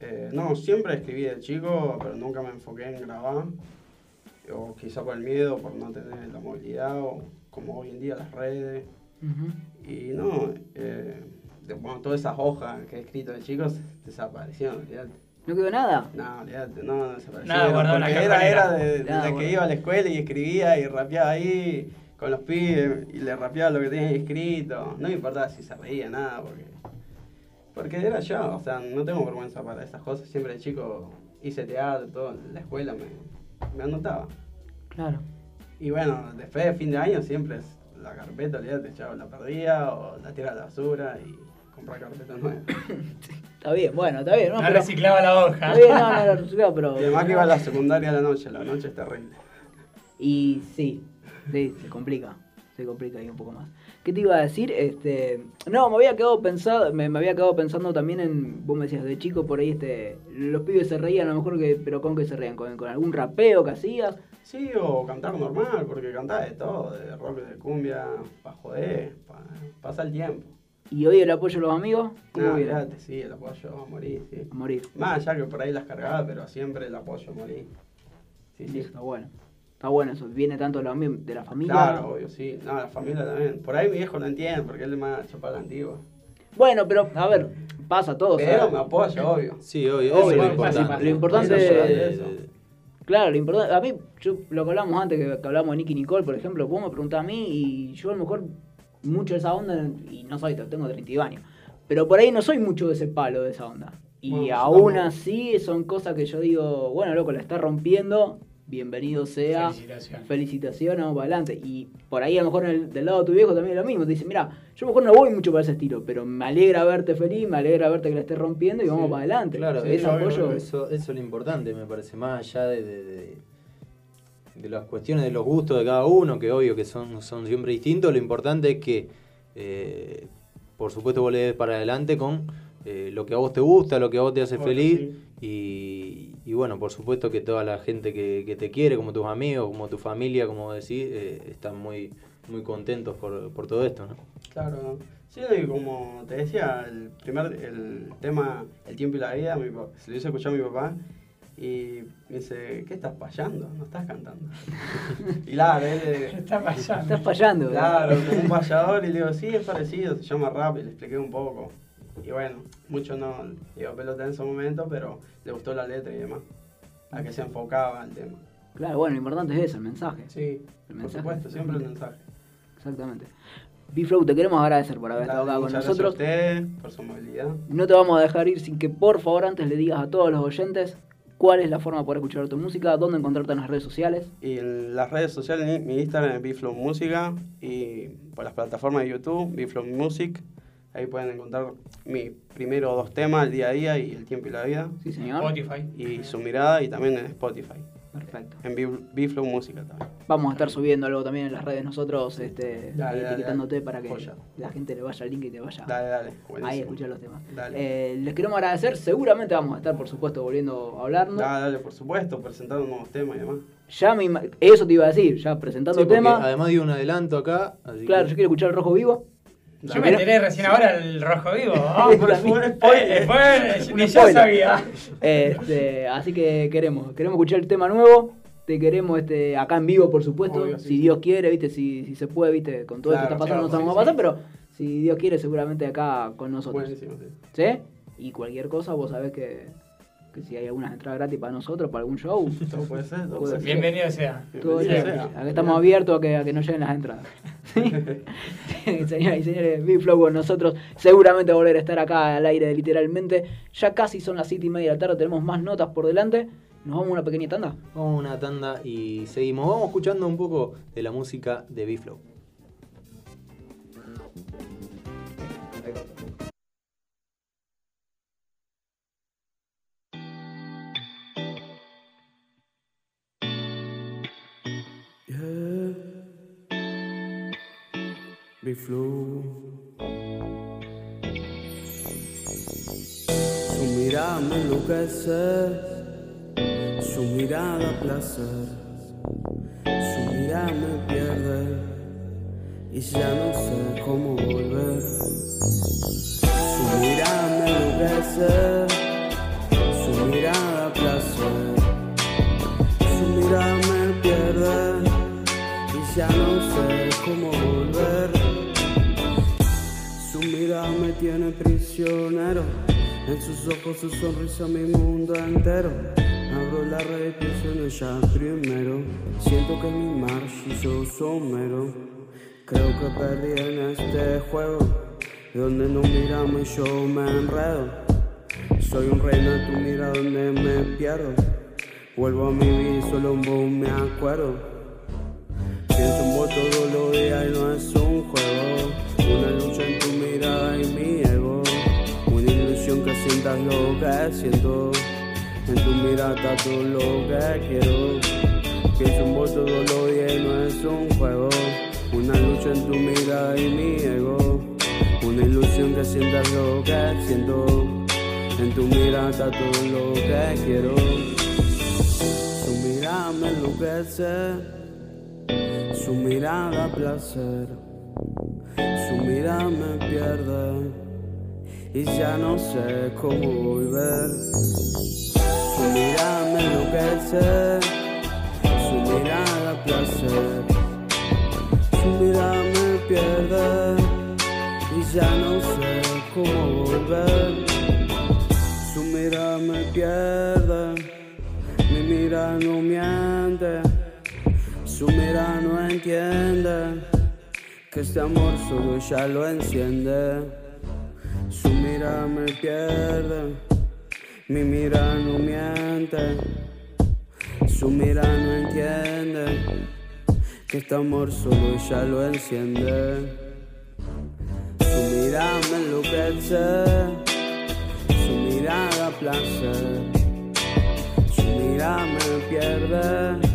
Eh, no, siempre escribí de chico, pero nunca me enfoqué en grabar. O quizá por el miedo, por no tener la movilidad, o como hoy en día las redes. Y no, eh, de- bueno, todas esas hojas que he escrito de chicos desaparecieron, olvídate. ¿No quedó nada? No, olvídate, no, desaparecieron. Nada, guardado la era, era de, de Nada, la que iba a la escuela y escribía y rapeaba ahí con los pibes y le rapeaba lo que tenía escrito. No me importaba si se reía, nada, porque, porque era yo, o sea, no tengo vergüenza para esas cosas. Siempre de chico hice teatro, todo, en la escuela me, me anotaba. Claro. Y bueno, después de fin de año siempre es la carpeta, olvídate, chavo, la perdía o la tira a la basura y comprar carpeta nueva. Está bien, bueno, está bien. No, No pero- reciclaba la hoja. Está bien, no, no, no reciclaba, pero... Y además que iba a la secundaria a la noche, la noche es terrible. Y sí, sí, se complica, se complica ahí un poco más. ¿Qué te iba a decir? Este, no, me había quedado pensado, me, me había quedado pensando también en, vos me decías de chico por ahí, este, los pibes se reían a lo mejor que, pero con qué se reían, con, con algún rapeo que hacías. Sí, o cantar normal, porque cantaba de todo, de rock, de cumbia, pa' joder, pa, pasa el tiempo. Y hoy el apoyo de los amigos, ¿cómo No, olvídate, sí, el apoyo a morir, sí. A morir. Más allá que por ahí las cargaba, pero siempre el apoyo a morir. Sí, sí. Está bueno. Está bueno eso, viene tanto de la, de la familia. Claro, obvio, sí. No, la familia también. Por ahí mi viejo no entiende, porque él es más chapar la antigua. Bueno, pero a ver, pasa todo. Pero ¿sabes? me apoya, obvio. Sí, obvio, Obvio, eso es lo importante. Lo es- eso. Claro, lo importante, a mí, yo, lo que hablamos antes, que, que hablamos de Nicky Nicole, por ejemplo, vos me preguntás a mí y yo a lo mejor mucho de esa onda, y no soy, tengo 32 años, pero por ahí no soy mucho de ese palo, de esa onda. Y Bueno, aún así son cosas que yo digo, bueno, loco, la está rompiendo, bienvenido sea, Felicitaciones. felicitaciones, vamos para adelante. Y por ahí a lo mejor el- del lado de tu viejo también es lo mismo, te dice, mira, yo a lo mejor no voy mucho para ese estilo, pero me alegra verte feliz, me alegra verte que la estés rompiendo y vamos Sí, para adelante. Claro, ese eso, apoyo... eso, eso es lo importante, me parece, más allá de, de, de- de las cuestiones de los gustos de cada uno, que obvio que son, son siempre distintos, lo importante es que, eh, por supuesto, vos le des para adelante con eh, lo que a vos te gusta, lo que a vos te hace feliz, y, y bueno, por supuesto que toda la gente que, que te quiere, como tus amigos, como tu familia, como decís, eh, están muy, muy contentos por, por todo esto, ¿no? Claro. Sí, y como te decía, el primer el tema El tiempo y la vida, mi se lo hice escuchar a mi papá Y me dice, ¿qué estás payando? No estás cantando. y claro, él... Está. Estás fallando. Claro, como un payador y le digo, sí, es parecido, se llama rap y le expliqué un poco. Y bueno, mucho no dio pelota en ese momento, pero le gustó la letra y demás. A que se enfocaba al tema. Claro, bueno, lo importante es eso, el mensaje. Sí, El por mensaje. supuesto, siempre el mensaje. Exactamente. B-Flow, te queremos agradecer por haber estado acá con nosotros. Gracias a usted por su movilidad. No te vamos a dejar ir sin que por favor antes le digas a todos los oyentes cuál es la forma de poder escuchar tu música, dónde encontrarte en las redes sociales. Y en las redes sociales, mi Instagram es Biflow Música y por las plataformas de YouTube, Biflow Music. Ahí pueden encontrar mis primeros dos temas, el día a día y el tiempo y la vida. Sí, señor. Spotify. Y su mirada y también en Spotify. Perfecto. En Bif- Biflow Música también. Vamos a estar subiendo algo también en las redes nosotros, este, Dale, etiquetándote dale. para que Joya. la gente le vaya al link y te vaya Dale, dale. ahí a escuchar los temas. Dale. Eh, les queremos agradecer, seguramente vamos a estar por supuesto volviendo a hablarnos. Dale, dale, por supuesto, presentando nuevos temas y demás. Ya me eso te iba a decir, ya presentando Sí, temas. además dio un adelanto acá. Así Claro, que- yo quiero escuchar el rojo vivo. Yo me enteré recién ahora el rojo vivo. Ah, También. fue un spoiler. Un Ni yo spoiler. sabía. Este, así que queremos, queremos escuchar el tema nuevo. Te queremos este, acá en vivo, por supuesto. Obvio, sí, si sí. Dios quiere, viste, si, si se puede, viste, con todo esto que Claro, está pasando, claro, no sabemos sí, qué va a pasar, sí. pero si Dios quiere, seguramente acá con nosotros. Buenísimo, sí. ¿Sí? Y cualquier cosa, vos sabés que, que si hay algunas entradas gratis para nosotros, para algún show, Todo puede ser, todo Puede ser. Bienvenido sea. todo Bienvenido bien. sea. Acá estamos abiertos a que, a que nos lleguen las entradas. ¿Sí? Señoras y señores, Big Flow con nosotros. Seguramente volver a estar acá al aire literalmente. Ya casi son las 7 y media de la tarde, tenemos más notas por delante. Nos vamos a una pequeña tanda. Vamos a una tanda y seguimos. Vamos escuchando un poco de la música de B-Flow. Yeah. Big Flow. Su mirada me enloquece, su mirada placer, su mirada me pierde y ya no sé cómo volver. Su mirada me enloquece, su mirada placer. Su mirada me pierde y ya no sé cómo volver. Mirada me tiene prisionero, en sus ojos su sonrisa mi mundo entero. Abro la red y pienso en ella primero. Siento que mi marchillo somero. Creo que perdí en este juego, donde no miramos yo me enredo. Soy un reino de tu mira donde me pierdo. Vuelvo a mi vida y solo en vos me acuerdo. Pienso en vos todos los días y no es un juego. Una lucha en tu mirada y mi ego. Una ilusión que sientas lo que siento. En tu mirada todo lo que quiero. Pienso en vos todos los días y no es un juego. Una lucha en tu mirada y mi ego. Una ilusión que sientas lo que siento. En tu mirada todo lo que quiero. Su mirada me enloquece, su mirada placer, su mirada me pierde y ya no sé cómo volver. Su mirada me enloquece, su mirada placer, su mirada me pierde y ya no sé cómo volver. Su mirada me pierde, mi mirada no miente, su mirada no entiende que este amor solo ella lo enciende. Su mirada me pierde, mi mirada no miente, su mirada no entiende que este amor solo ella lo enciende. Su mirada me enloquece su mirada placer, su mirada me pierde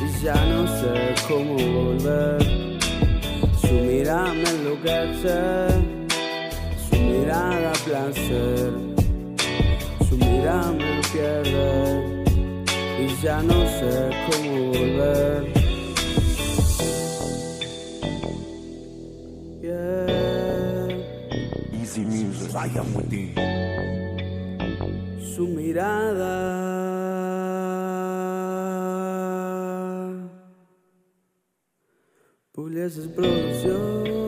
y ya no sé cómo volver. Mirada me enloquece, su mirada placer, su mirada me pierde y ya no sé cómo volver. Yeah. Easy music, I am with thee. Su mirada Pugliese Producciones.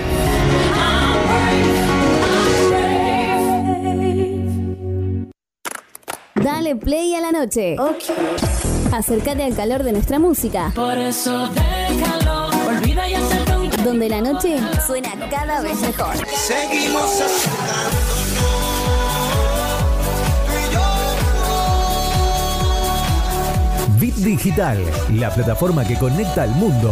Dale play a la noche. Acércate al calor de nuestra música. Por eso déjalo, olvida y acerca un Donde la noche suena cada vez mejor. Seguimos Bit Digital, la plataforma que conecta al mundo.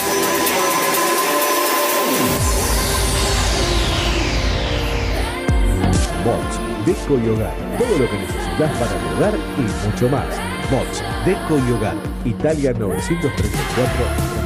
Mods, Deco y. Todo lo que necesitas para tu y mucho más. Mods, Deco y. Italia 934.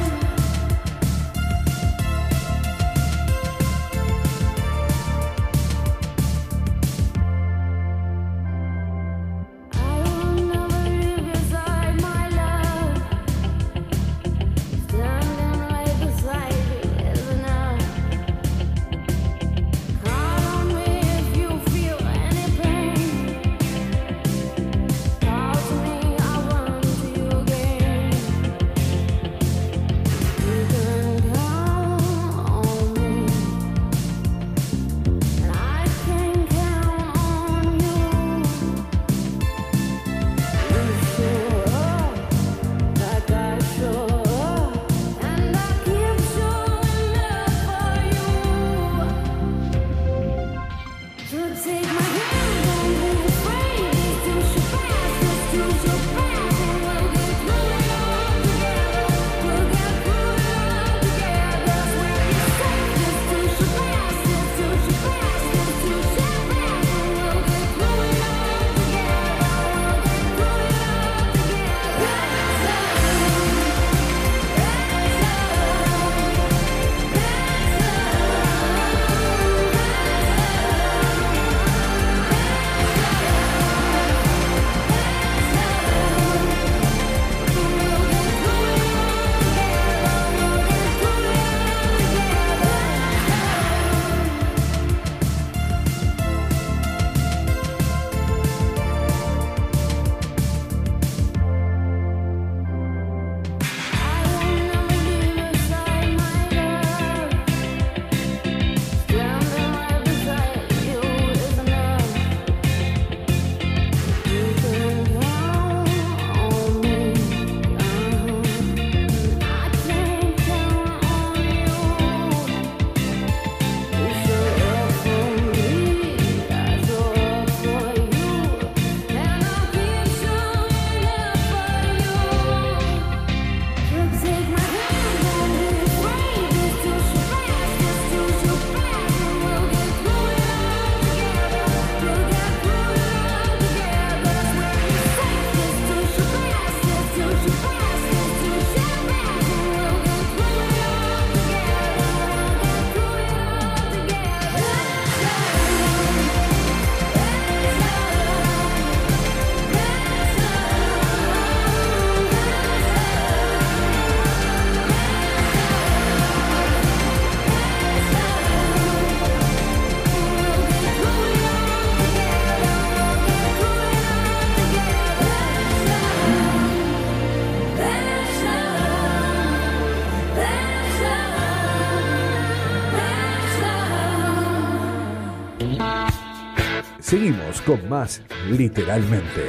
Seguimos con más literalmente.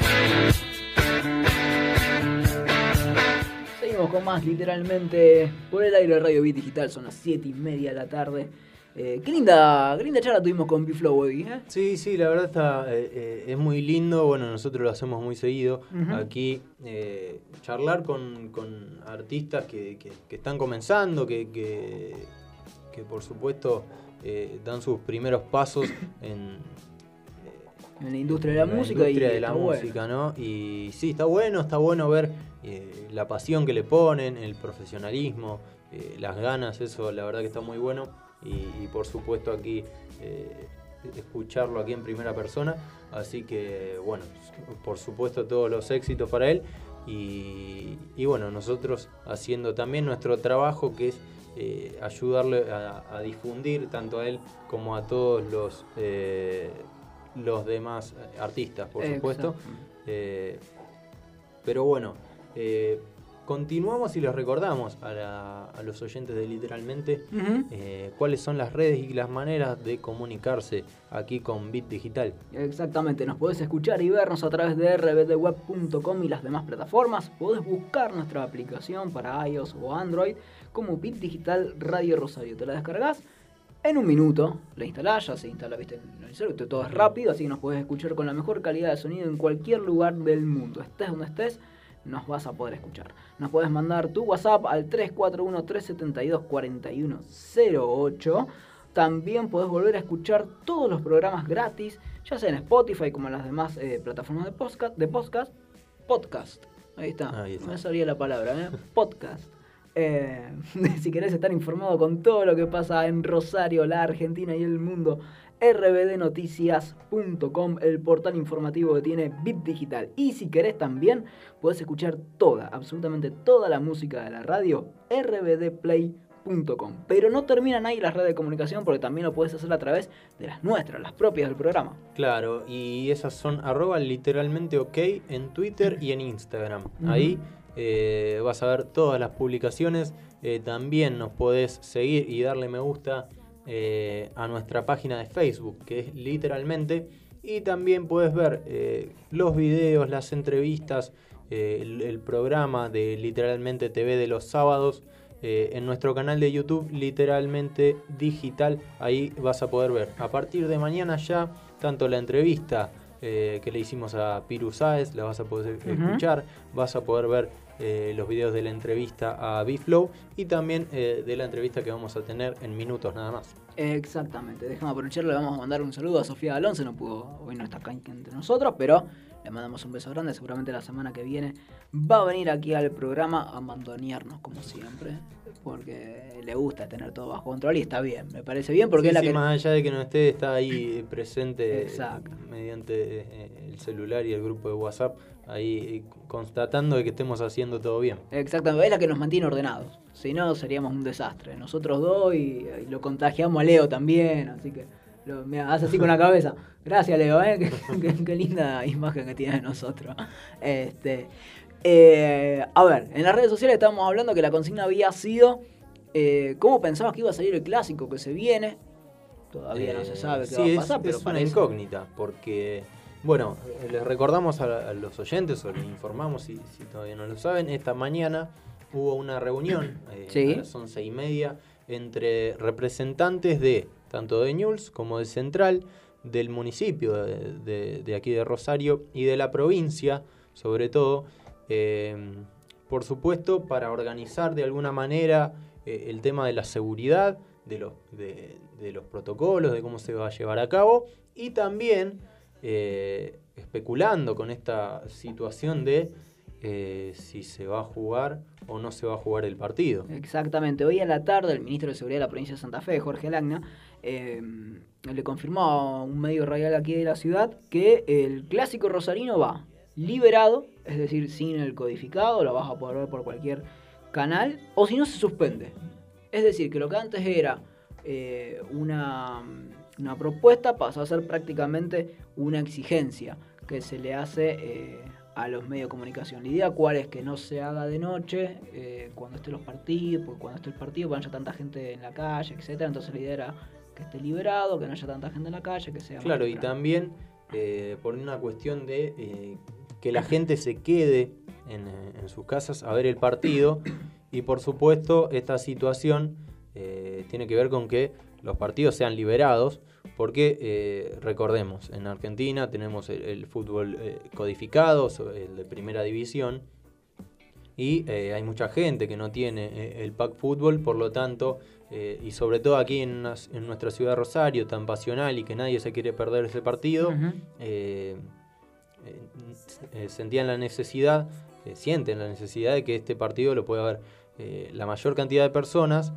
Seguimos con más, literalmente, por el aire de Radio Beat Digital, son las 7 y media de la tarde. Eh, qué linda, qué linda charla tuvimos con B-Flow hoy, ¿eh? Sí, sí, la verdad está, eh, eh, es muy lindo. Bueno, nosotros lo hacemos muy seguido. Aquí eh, charlar con, con artistas que, que- que están comenzando, que, que, que por supuesto eh, dan sus primeros pasos en, En la industria de la, en música industria y de la bueno. música, ¿no? Y sí, está bueno, está bueno ver eh, la pasión que le ponen, el profesionalismo, eh, las ganas, eso la verdad que está muy bueno. Y, y por supuesto aquí eh, escucharlo aquí en primera persona. Así que bueno, por supuesto todos los éxitos para él. Y, y bueno, nosotros haciendo también nuestro trabajo que es ayudarle a, a difundir tanto a él como a todos los, los demás artistas, por supuesto. Eh, pero bueno, eh, continuamos y les recordamos a, la- a los oyentes de Literalmente eh, cuáles son las redes y las maneras de comunicarse aquí con Bit Digital. Exactamente, nos podés escuchar y vernos a través de rbdweb.com y las demás plataformas. Podés buscar nuestra aplicación para iOS o Android como Bit Digital Radio Rosario. Te la descargas en un minuto, la instalás, ya se instala, viste, en todo es rápido, así que nos podés escuchar con la mejor calidad de sonido en cualquier lugar del mundo. Estés donde estés, nos vas a poder escuchar. Nos podés mandar tu WhatsApp al 341-372-4108. También podés volver a escuchar todos los programas gratis, ya sea en Spotify como en las demás eh, plataformas de podcast, de podcast. Podcast. Ahí está. Ahí está. No me salía la palabra, ¿eh? Podcast. Eh, si querés estar informado con todo lo que pasa en Rosario, la Argentina y el mundo, rbdnoticias.com, el portal informativo que tiene Bit Digital. Y si querés también, podés escuchar toda, absolutamente toda la música de la radio, rbdplay.com. Pero no terminan ahí las redes de comunicación porque también lo podés hacer a través de las nuestras, las propias del programa. Claro, y esas son arroba literalmente ok en Twitter y en Instagram. Ahí eh, vas a ver todas las publicaciones. Eh, también nos podés seguir y darle me gusta eh, a nuestra página de Facebook, que es literalmente. Y también puedes ver los videos, las entrevistas, el, el programa de Literalmente TV de los sábados. en nuestro canal de YouTube, literalmente digital, ahí vas a poder ver. A partir de mañana ya, tanto la entrevista eh, que le hicimos a Piru Sáez, la vas a poder escuchar, vas a poder ver eh, los videos de la entrevista a B-Flow y también eh, de la entrevista que vamos a tener en minutos nada más. Exactamente, déjame aprovechar, le vamos a mandar un saludo a Sofía Alonso, no pudo, hoy no está acá entre nosotros, pero le mandamos un beso grande, seguramente la semana que viene va a venir aquí al programa a mandonearnos como siempre, porque le gusta tener todo bajo control y está bien, me parece bien porque Sí, es la sí, que... más allá de que no esté, está ahí presente Exacto. mediante eh, el celular y el grupo de WhatsApp, ahí eh, constatando de que estemos haciendo todo bien. Exactamente, es la que nos mantiene ordenados, si no seríamos un desastre, nosotros dos y, y lo contagiamos a Leo también, así que... Lo, mira, hace así con la cabeza. Gracias, Leo, ¿eh? qué, qué- qué linda imagen que tiene de nosotros. Este, eh, a ver, en las redes sociales estábamos hablando que la consigna había sido eh, cómo pensabas que iba a salir el clásico que se viene. Todavía no se Eh, sabe qué sí, va a es- pasar, pero es una incógnita, porque, bueno, les recordamos a, a los oyentes o les informamos si, si todavía no lo saben, esta mañana hubo una reunión Sí. a las once y media entre representantes de tanto de Ñuls como de Central, del municipio de, de- de aquí de Rosario y de la provincia, sobre todo, eh, por supuesto, para organizar de alguna manera eh, el tema de la seguridad, de los, protocolos, de cómo se va a llevar a cabo, y también eh, especulando con esta situación de eh, si se va a jugar o no se va a jugar el partido. Exactamente, hoy en la tarde el ministro de Seguridad de la provincia de Santa Fe, Jorge Lagna, eh, le confirmó a un medio radial aquí de la ciudad que el clásico rosarino va liberado, es decir, sin el codificado, lo vas a poder ver por cualquier canal, o si no se suspende. Es decir, que lo que antes era eh, una, una propuesta pasó a ser prácticamente una exigencia que se le hace eh, a los medios de comunicación. La idea cuál es que no se haga de noche eh, cuando estén los partidos, porque cuando esté el partido no haya tanta gente en la calle, etcétera. Entonces la idea era que esté liberado, que no haya tanta gente en la calle, que sea Claro, y también por una cuestión de que la gente se quede en, eh, en sus casas a ver el partido. Y por supuesto esta situación eh, tiene que ver con que los partidos sean liberados porque eh, recordemos, en Argentina tenemos el, el fútbol eh, codificado, el de primera división, y hay mucha gente que no tiene el pack fútbol, por lo tanto, y sobre todo aquí en, nuestra ciudad de Rosario, tan pasional y que nadie se quiere perder ese partido, eh, sentían la necesidad, eh, sienten la necesidad de que este partido lo pueda ver eh, la mayor cantidad de personas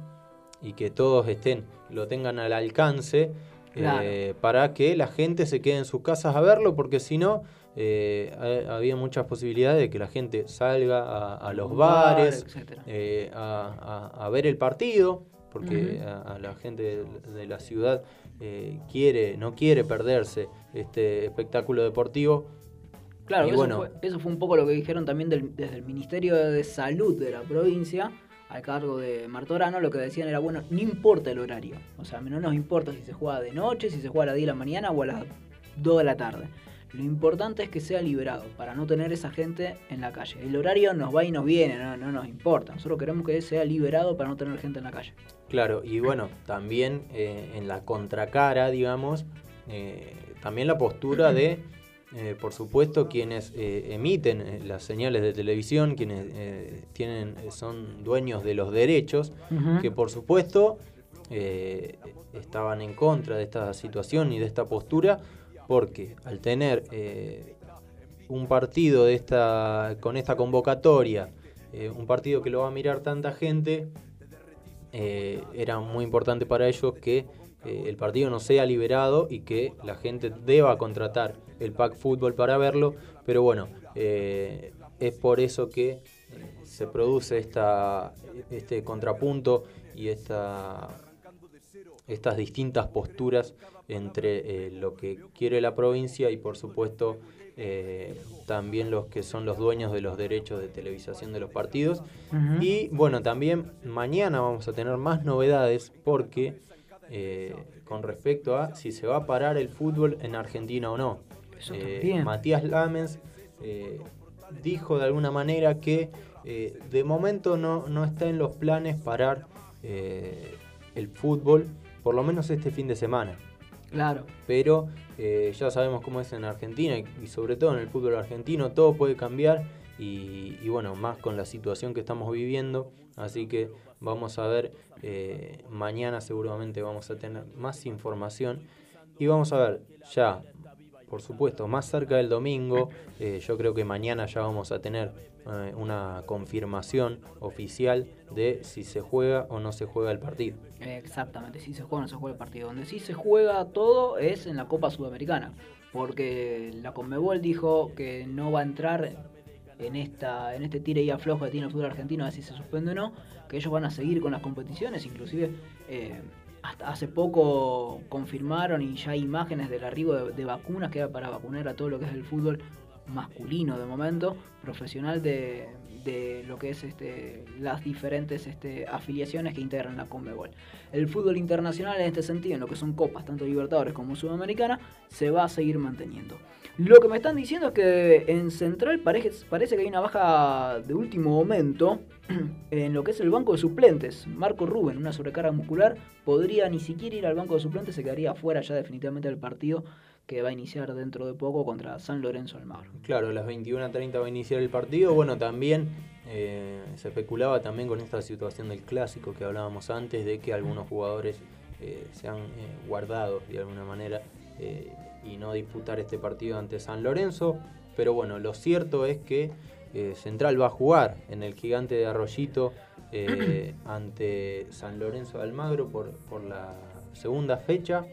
y que todos estén, lo tengan al alcance Claro. eh, para que la gente se quede en sus casas a verlo, porque si no, ha- había muchas posibilidades de que la gente salga a, a los bar, bares, a, a- a ver el partido, porque a, a la gente de, de la ciudad quiere, no quiere perderse este espectáculo deportivo. Claro, Y eso, bueno. fue, eso fue un poco lo que dijeron también del- desde el Ministerio de Salud de la provincia, al cargo de Martorano, lo que decían era, bueno, no importa el horario. O sea, no nos importa si se juega de noche, si se juega a las 10 de la mañana o a las 2 de la tarde. Lo importante es que sea liberado, para no tener esa gente en la calle. El horario nos va y nos viene, no, no nos importa. Nosotros queremos que sea liberado para no tener gente en la calle. Claro, y bueno, también eh, en la contracara, digamos, eh, también la postura de, eh, por supuesto, quienes eh, emiten eh, las señales de televisión, quienes eh, tienen, eh, son dueños de los derechos, que por supuesto estaban en contra de esta situación y de esta postura, porque al tener un partido de esta, con esta convocatoria, un partido que lo va a mirar tanta gente, era muy importante para ellos que el partido no sea liberado y que la gente deba contratar el pack fútbol para verlo, pero bueno, eh, es por eso que eh, se produce esta, este contrapunto y esta, estas distintas posturas entre eh, lo que quiere la provincia y por supuesto eh, también los que son los dueños de los derechos de televisación de los partidos. Y bueno, también mañana vamos a tener más novedades porque eh, con respecto a si se va a parar el fútbol en Argentina o no. Eso Eh. Matías Lamens eh, dijo de alguna manera que eh, de momento no, no está en los planes parar el fútbol, por lo menos este fin de semana. Claro. Pero ya sabemos cómo es en Argentina y, y sobre todo en el fútbol argentino, todo puede cambiar y, y bueno, más con la situación que estamos viviendo. Así que vamos a ver, mañana seguramente vamos a tener más información y vamos a ver ya, por supuesto, más cerca del domingo, eh, yo creo que mañana ya vamos a tener eh, una confirmación oficial de si se juega o no se juega el partido. Exactamente, si se juega o no se juega el partido. Donde sí se juega todo es en la Copa Sudamericana. Porque la Conmebol dijo que no va a entrar en esta en este tire y aflojo que tiene el fútbol argentino, a ver si se suspende o no. Que ellos van a seguir con las competiciones. Inclusive eh, hasta hace poco confirmaron y ya hay imágenes del arribo de, vacunas que era para vacunar a todo lo que es el fútbol masculino de momento, profesional de, de lo que es este, las diferentes este, afiliaciones que integran la Conmebol. El fútbol internacional en este sentido, en lo que son copas, tanto Libertadores como Sudamericana, se va a seguir manteniendo. Lo que me están diciendo es que en Central parece, que hay una baja de último momento en lo que es el banco de suplentes. Marco Rubén, una sobrecarga muscular, podría ni siquiera ir al banco de suplentes, se quedaría fuera ya definitivamente del partido que va a iniciar dentro de poco contra San Lorenzo Almagro. Claro, a las 21.30 va a iniciar el partido. Bueno, también eh, se especulaba también con esta situación del clásico que hablábamos antes, de que algunos jugadores eh, se han eh, guardado de alguna manera y no disputar este partido ante San Lorenzo. Pero bueno, lo cierto es que eh, Central va a jugar en el gigante de Arroyito eh, ante San Lorenzo de Almagro por, por la segunda fecha,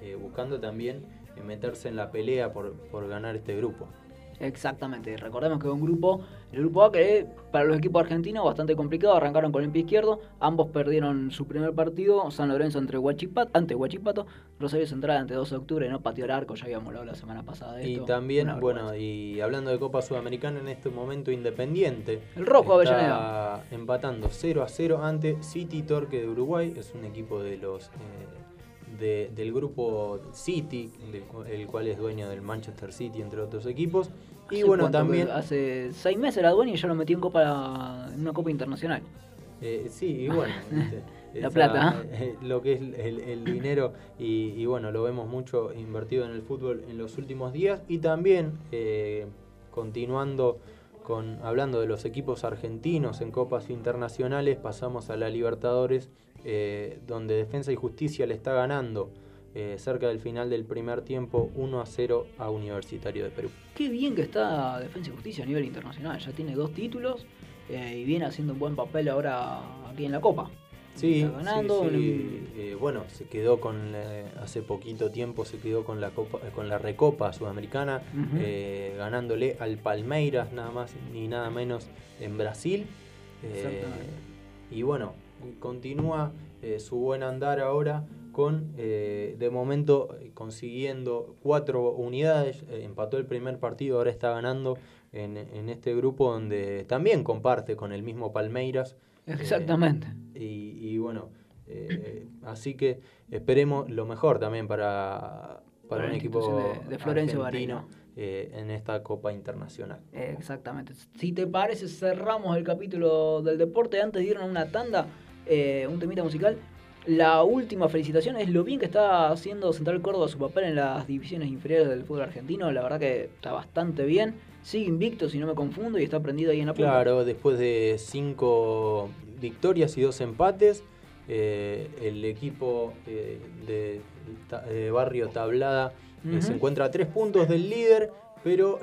eh, buscando también meterse en la pelea por, por ganar este grupo. Exactamente, recordemos que un grupo, el grupo A que para los equipos argentinos bastante complicado, arrancaron con el pie izquierdo, ambos perdieron su primer partido, San Lorenzo entre Huachipato, ante Huachipato, Rosario Central ante 12 de octubre, no pateó el arco, ya habíamos hablado la semana pasada de Y también, Una bueno, y hablando de Copa Sudamericana, en este momento Independiente. El Rojo está Avellaneda. empatando 0 a 0 ante City Torque de Uruguay. Es un equipo de los eh, de- del grupo City, del el cual es dueño del Manchester City, entre otros equipos. Y ¿Hace bueno, también... Hace seis meses era dueño y ya lo metió en, copa, en una copa internacional. Eh, sí, y bueno, La plata, eh, lo que es el, el dinero y, y bueno, lo vemos mucho invertido en el fútbol en los últimos días y también eh, continuando con hablando de los equipos argentinos en copas internacionales, pasamos a la Libertadores, eh, donde Defensa y Justicia le está ganando eh, cerca del final del primer tiempo 1 a 0 a Universitario de Perú. Qué bien que está Defensa y Justicia a nivel internacional. Ya tiene dos títulos eh, y viene haciendo un buen papel ahora aquí en la Copa. Sí, Está ganando. sí, sí. Eh, bueno, se quedó con hace poquito tiempo se quedó con la copa, con la Recopa Sudamericana, ganándole al Palmeiras nada más ni nada menos en Brasil. Y bueno, continúa eh, su buen andar ahora con eh, de momento eh, consiguiendo cuatro unidades, empató el primer partido, ahora está ganando en, en este grupo donde también comparte con el mismo Palmeiras. Exactamente. y, y bueno, así que esperemos lo mejor también para, para Para un equipo de- de Florencio eh, en esta Copa Internacional. Exactamente. Si te parece, cerramos el capítulo del deporte. Antes de irnos a una tanda, eh, un temita musical. La última felicitación es lo bien que está haciendo Central Córdoba su papel en las divisiones inferiores del fútbol argentino. La verdad que está bastante bien. Sigue invicto, si no me confundo, y está prendido ahí en la punta. Claro, después de cinco victorias y dos empates, eh, el equipo eh, de, Barrio Tablada se encuentra a tres puntos del líder, pero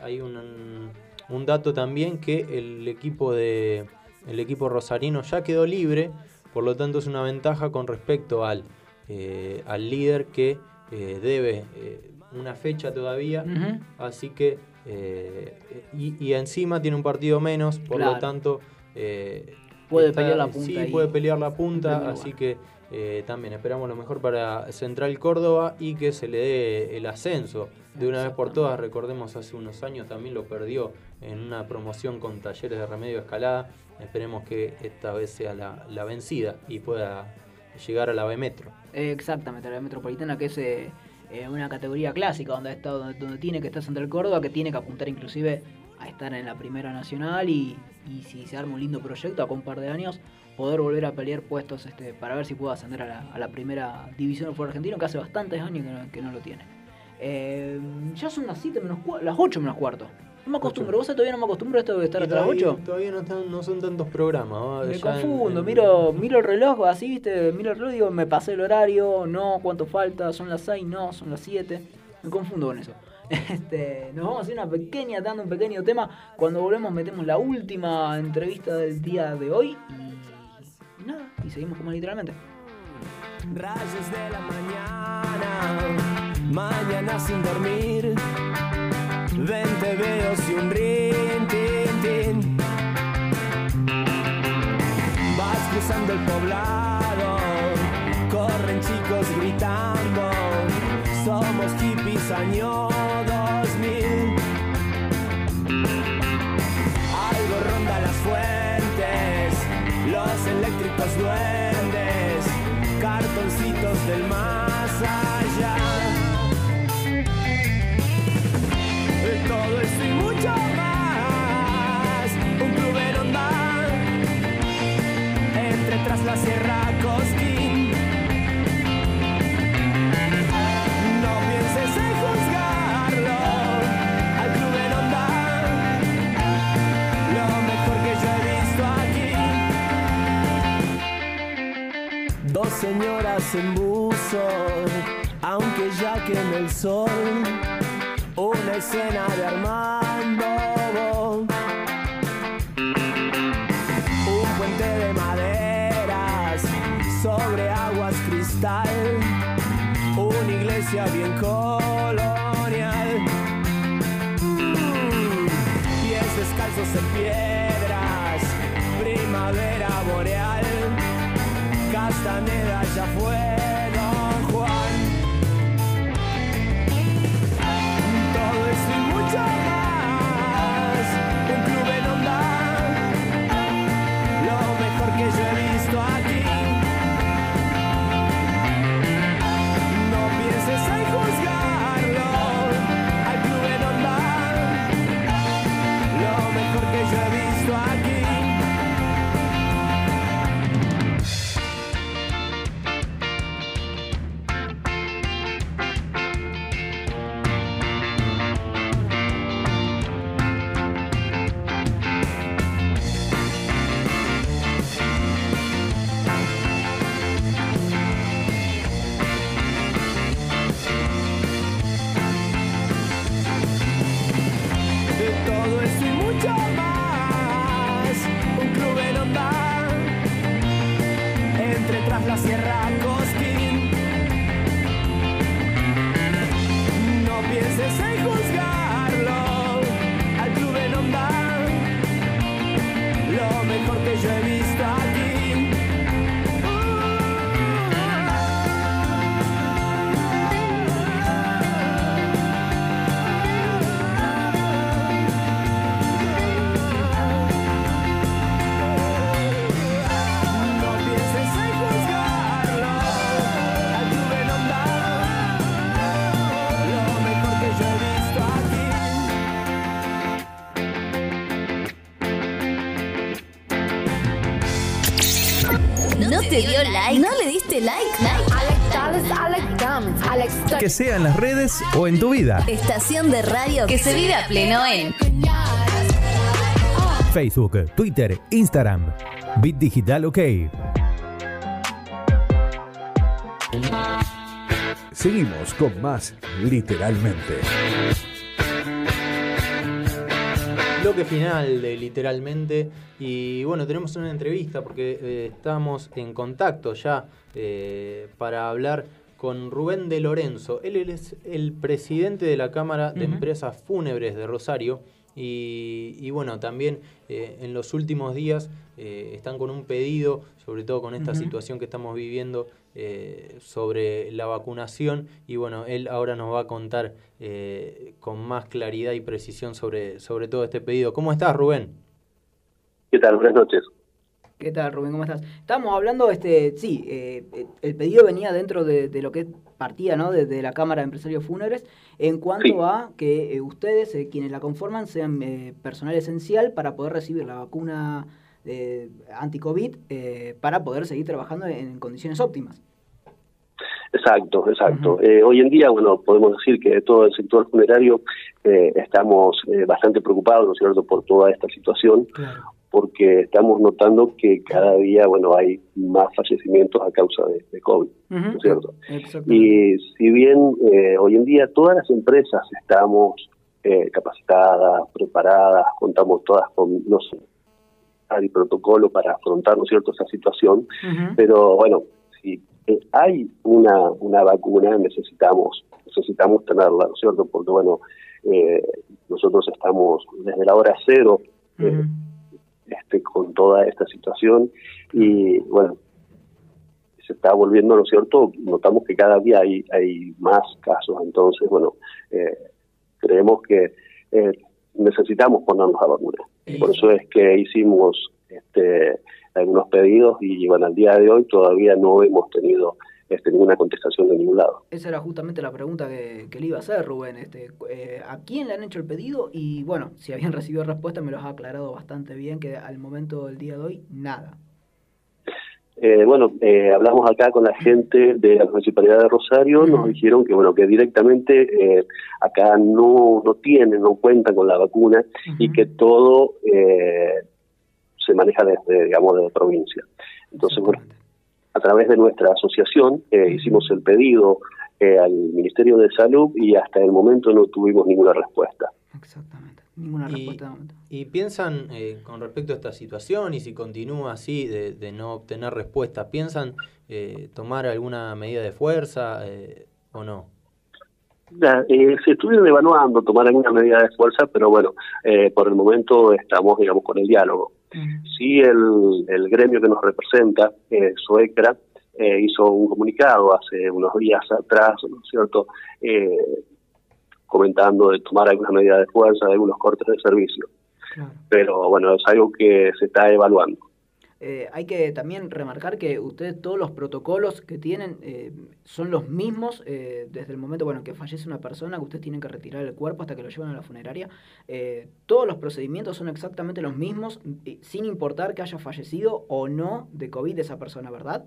hay un, un dato también que el equipo de el equipo rosarino ya quedó libre, por lo tanto es una ventaja con respecto al, eh, al líder que eh, debe eh, una fecha todavía, así que y, y encima tiene un partido menos, por Claro. lo tanto Puede pelear la punta Sí, ahí. puede pelear la punta, así que eh, también esperamos lo mejor para Central Córdoba y que se le dé el ascenso de una vez por todas. Recordemos hace unos años también lo perdió en una promoción con talleres de remedio escalada. Esperemos que esta vez sea la, la vencida y pueda llegar a la B Metro. Exactamente, la metropolitana que es eh, eh, una categoría clásica donde, está, donde, donde tiene que estar Central Córdoba, que tiene que apuntar inclusive a estar en la primera nacional y, y si se arma un lindo proyecto a un par de años, poder volver a pelear puestos este, para ver si puede ascender a la, a la primera división del fútbol argentino, que hace bastantes años que no, que no lo tiene. Eh, ya son las 7 menos las 8 menos cuarto. No me acostumbro, vos todavía no me acostumbro a esto de estar hasta las todavía, 8. todavía no, están- no son tantos programas. ¿va? Me en- confundo, en- miro, miro el reloj, así, viste, miro el reloj y digo, me pasé el horario, no, cuánto falta, son las 6, no, son las 7. Me confundo con eso. Este, nos vamos a hacer una pequeña tanda, un pequeño tema. Cuando volvemos metemos la última entrevista del día de hoy y, y nada, y seguimos como literalmente. Rayos de la mañana, mañana sin dormir. Ven, te veo si un rin, tin, tin. Vas cruzando el poblado, corren chicos gritando. Somos hippies año señoras en buzo, aunque ya queme el sol. Una escena de Armando. Un puente de maderas sobre aguas cristal. Una iglesia bien colonial. Mm, Pies descalzos en piedras. Primavera boreal. Castaneda ya fue Que sea en las redes o en tu vida. Estación de radio que se vive a pleno en Facebook, Twitter, Instagram. Bit Digital OK. Seguimos con más literalmente. Bloque final de literalmente y bueno tenemos una entrevista porque eh, estamos en contacto ya eh, para hablar con Rubén de Lorenzo. Él es el presidente de la Cámara de. Empresas Fúnebres de Rosario y, y bueno también eh, en los últimos días eh, están con un pedido, sobre todo con esta situación que estamos viviendo eh, sobre la vacunación y bueno, él ahora nos va a contar eh, con más claridad y precisión sobre, sobre todo este pedido. ¿Cómo estás, Rubén? ¿Qué tal? Buenas noches. ¿Qué tal, Rubén? ¿Cómo estás? Estábamos hablando, este, sí, eh, el pedido venía dentro de, de lo que partía, ¿no? De, de la Cámara de Empresarios Fúnebres, en cuanto Sí. a que eh, ustedes, eh, quienes la conforman, sean eh, personal esencial para poder recibir la vacuna anti-COVID eh, para poder seguir trabajando en, en condiciones óptimas. Exacto, exacto. Eh, hoy en día, bueno, podemos decir que todo el sector funerario eh, estamos eh, bastante preocupados, ¿no es cierto?, por toda esta situación, porque estamos notando que cada día, bueno, hay más fallecimientos a causa de, de COVID, ¿no es cierto? Y si bien eh, hoy en día todas las empresas estamos eh, capacitadas, preparadas, contamos todas con los y protocolo para afrontar, ¿no es cierto?, esa situación, pero bueno, si eh, hay una, una vacuna, necesitamos necesitamos tenerla, ¿no es cierto?, porque bueno, eh, nosotros estamos desde la hora cero eh, este, con toda esta situación y bueno, se está volviendo, ¿no es cierto? Notamos que cada día hay, hay más casos, entonces, bueno, eh, creemos que eh, necesitamos ponernos la vacuna. Por eso es que hicimos este, algunos pedidos y bueno, al día de hoy todavía no hemos tenido este, ninguna contestación de ningún lado. Esa era justamente la pregunta que, que le iba a hacer, Rubén. Este, eh, ¿A quién le han hecho el pedido? Y bueno, si habían recibido respuesta, me los ha aclarado bastante bien, que al momento del día de hoy, nada. Eh, bueno, eh, hablamos acá con la gente de la Municipalidad de Rosario, nos dijeron que bueno que directamente eh, acá no, no tienen, no cuentan con la vacuna y que todo se maneja desde, digamos, de provincia. Entonces, bueno, a través de nuestra asociación eh, hicimos el pedido eh, al Ministerio de Salud y hasta el momento no tuvimos ninguna respuesta. Ninguna Y- respuesta de momento. ¿Y piensan eh, con respecto a esta situación y si continúa así de, de no obtener respuesta, piensan eh, tomar alguna medida de fuerza eh, o no? Ya, eh, se estuvieron evaluando tomar alguna medida de fuerza, pero bueno, eh, por el momento estamos, digamos, con el diálogo. Sí, el, el gremio que nos representa, eh, Suecra, eh, hizo un comunicado hace unos días atrás, ¿no es cierto?, eh, comentando de tomar algunas medidas de fuerza, de algunos cortes de servicio. Pero bueno, es algo que se está evaluando. Eh, hay que también remarcar que ustedes todos los protocolos que tienen eh, son los mismos eh, desde el momento bueno que fallece una persona, que ustedes tienen que retirar el cuerpo hasta que lo llevan a la funeraria. Eh, todos los procedimientos son exactamente los mismos, sin importar que haya fallecido o no de COVID esa persona, ¿verdad?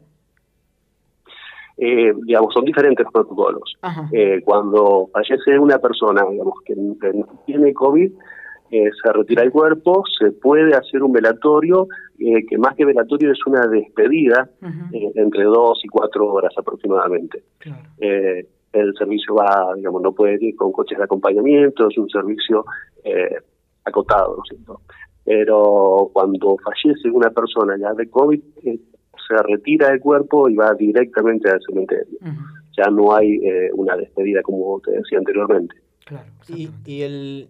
eh, digamos, son diferentes los protocolos. Eh, cuando fallece una persona, digamos, que, que no tiene COVID, eh, se retira el cuerpo, se puede hacer un velatorio, eh, que más que velatorio es una despedida, eh, entre dos y cuatro horas aproximadamente. Eh, el servicio va, digamos, no puede ir con coches de acompañamiento, es un servicio eh, acotado, ¿no es cierto? Pero cuando fallece una persona ya de COVID, eh, se retira el cuerpo y va directamente al cementerio. Ya no hay eh, una despedida como te decía anteriormente. Y, y el,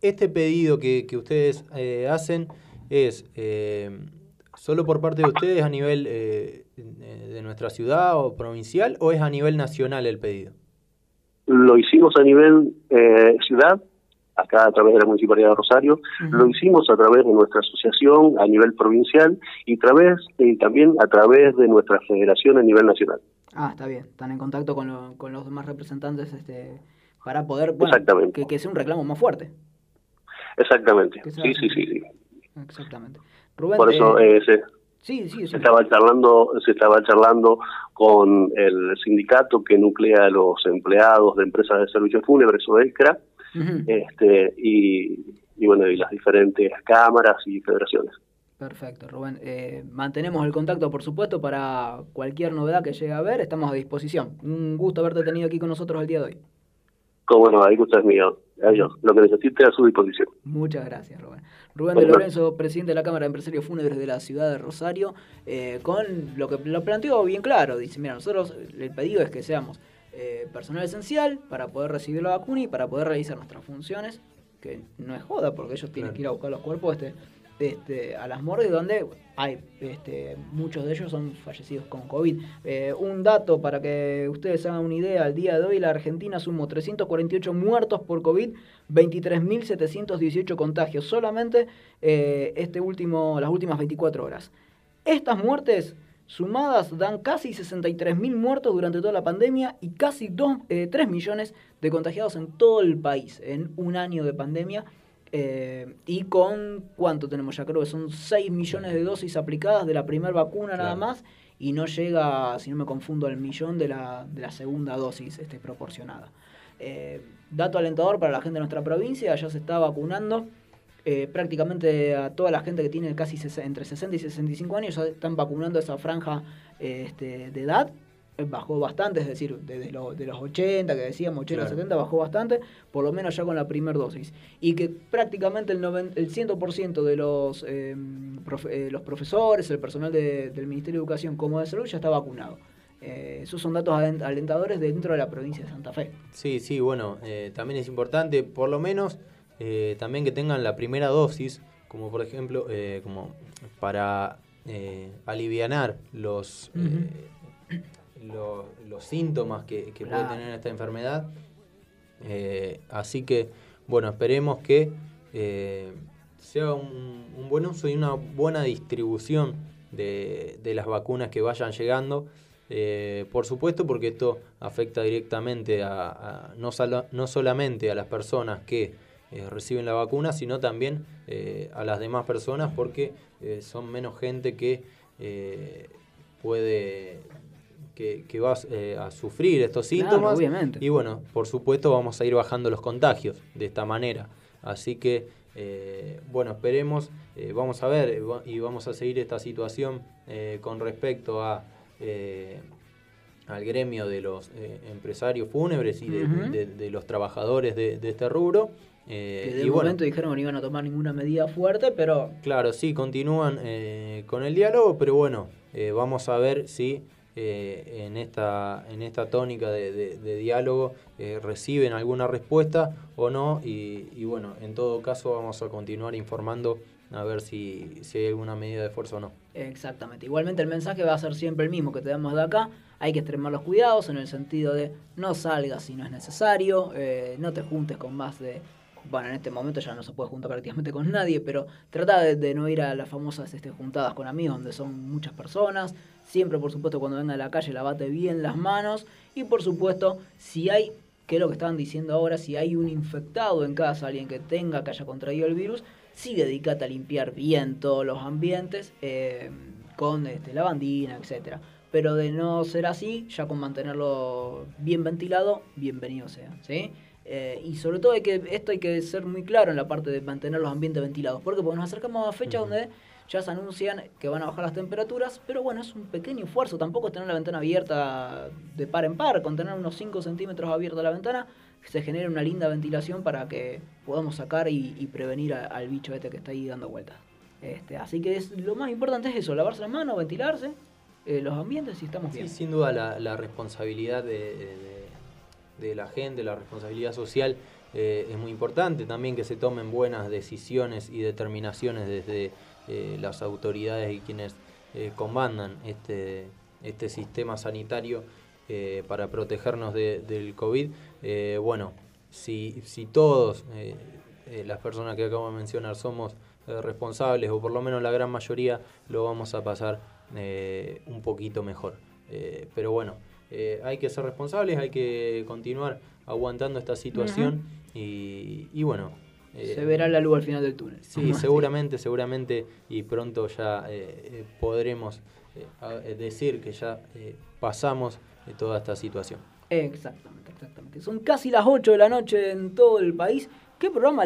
este pedido que, que ustedes eh, hacen es eh, solo por parte de ustedes a nivel eh, de nuestra ciudad o provincial o es a nivel nacional el pedido? Lo hicimos a nivel eh, ciudad, acá a través de la Municipalidad de Rosario, lo hicimos a través de nuestra asociación a nivel provincial y, través, y también a través de nuestra federación a nivel nacional. Ah, está bien. Están en contacto con, lo- con los demás representantes este, para poder, bueno, Exactamente. que, que sea un reclamo más fuerte. Exactamente. Sí, sí, sí, sí. Exactamente. Rubén, Por eso eh, eh, se, Sí, sí, sí. Se estaba charlando, se estaba charlando con el sindicato que nuclea a los empleados de empresas de servicios fúnebres o ECRA, Ujú. este, y, y bueno, y las diferentes cámaras y federaciones. Perfecto, Rubén. Eh, mantenemos el contacto, por supuesto, para cualquier novedad que llegue a ver. Estamos a disposición. Un gusto haberte tenido aquí con nosotros el día de hoy. Como no, ahí gusto es mío. Adiós. Lo que necesite a su disposición. Muchas gracias, Rubén. Rubén de. Lorenzo, presidente de la Cámara de Empresarios Fúnebres de la ciudad de Rosario, eh, con lo que lo planteó bien claro. Dice, mira, nosotros el pedido es que seamos eh, personal esencial para poder recibir la vacuna y para poder realizar nuestras funciones, que no es joda, porque ellos tienen Claro. que ir a buscar los cuerpos este, este, a las morgues donde hay este, muchos de ellos son fallecidos con COVID. Eh, un dato para que ustedes hagan una idea, al día de hoy la Argentina sumó 348 muertos por COVID, 23.718 contagios, solamente eh, este último, las últimas 24 horas. Estas muertes sumadas dan casi 63.000 muertos durante toda la pandemia y casi 2, eh, 3 millones de contagiados en todo el país en un año de pandemia. Eh, y con cuánto tenemos ya, creo que son 6 millones de dosis aplicadas de la primera vacuna nada más y no llega, si no me confundo, al millón de la, de la segunda dosis este, proporcionada. Eh, dato alentador para la gente de nuestra provincia, ya se está vacunando eh, prácticamente a toda la gente que tiene casi entre 60 y 65 años, ya están vacunando esa franja este, de edad. Eh, Bajó bastante, es decir, desde lo- de los 80, que decíamos 80, Claro. 70, bajó bastante, por lo menos ya con la primera dosis. Y que prácticamente el, noven- el 100% de los, eh, profe- eh, los profesores, el personal de- del Ministerio de Educación como de Salud ya está vacunado. Eh, esos son datos alen- alentadores dentro de la provincia de Santa Fe. Sí, sí, bueno, también es importante, por lo menos, también que tengan la primera dosis, como por ejemplo, como para alivianar los, lo- los síntomas que, que puede tener esta enfermedad. Eh, así que, bueno, esperemos que eh, sea un, un buen uso y una buena distribución de, de las vacunas que vayan llegando. Eh, por supuesto, porque esto afecta directamente a, a- no, solamente a las personas que eh, reciben la vacuna, sino también eh, a las demás personas, porque son menos gente que puede que, que va eh, a sufrir estos Claro, síntomas. obviamente. Y bueno, por supuesto vamos a ir bajando los contagios de esta manera. Así que, eh, bueno, esperemos, eh, vamos a ver eh, y vamos a seguir esta situación eh, con respecto a eh, al gremio de los eh, empresarios fúnebres y de, Ujú. de- de los trabajadores de, de este rubro. Eh, Que de y bueno, momento dijeron que no iban a tomar ninguna medida fuerte, pero Claro, sí, continúan eh, con el diálogo, pero bueno, vamos a ver si eh, en, esta, en esta tónica de, de- de diálogo eh, reciben alguna respuesta o no, y, y bueno, en todo caso vamos a continuar informando a ver si, si hay alguna medida de fuerza o no. Exactamente. Igualmente el mensaje va a ser siempre el mismo que te damos de acá. Hay que extremar los cuidados en el sentido de no salgas si no es necesario, eh, no te juntes con más de... Bueno, en este momento ya no se puede juntar prácticamente con nadie, pero trata de, de no ir a las famosas este, juntadas con amigos donde son muchas personas. Siempre, por supuesto, cuando venga a la calle lavate bien las manos. Y por supuesto, si hay, que es lo que estaban diciendo ahora, si hay un infectado en casa, alguien que tenga, que haya contraído el virus, sí dedícate a limpiar bien todos los ambientes eh, con este, lavandina, etcétera. Pero de no ser así, ya con mantenerlo bien ventilado, bienvenido sea, ¿sí? Eh, y sobre todo hay que, esto hay que ser muy claro en la parte de mantener los ambientes ventilados. ¿Por qué? Porque nos acercamos a fechas donde ya se anuncian que van a bajar las temperaturas, pero bueno, es un pequeño esfuerzo. Tampoco es tener la ventana abierta de par en par, con tener unos 5 centímetros abierta la ventana, se genera una linda ventilación para que podamos sacar y, y prevenir a- al bicho este que está ahí dando vueltas. Este, así que es, lo más importante es eso, lavarse las manos, ventilarse eh, los ambientes y estamos bien. Sí, sin duda la, la responsabilidad de, de- de la gente, la responsabilidad social eh, es muy importante. También que se tomen buenas decisiones y determinaciones desde eh, las autoridades y quienes eh, comandan este, este sistema sanitario eh, para protegernos de- del COVID. Bueno, si, si todos, las personas que acabo de mencionar, somos responsables, o por lo menos la gran mayoría, lo vamos a pasar un poquito mejor. Pero bueno, hay que ser responsables, hay que continuar aguantando esta situación y, y bueno, eh, Se verá la luz al final del túnel. Sí, seguramente, seguramente, y pronto ya eh, eh, podremos decir que ya pasamos de toda esta situación. Exactamente, exactamente. Son casi las 8 de la noche en todo el país. ¿Qué programa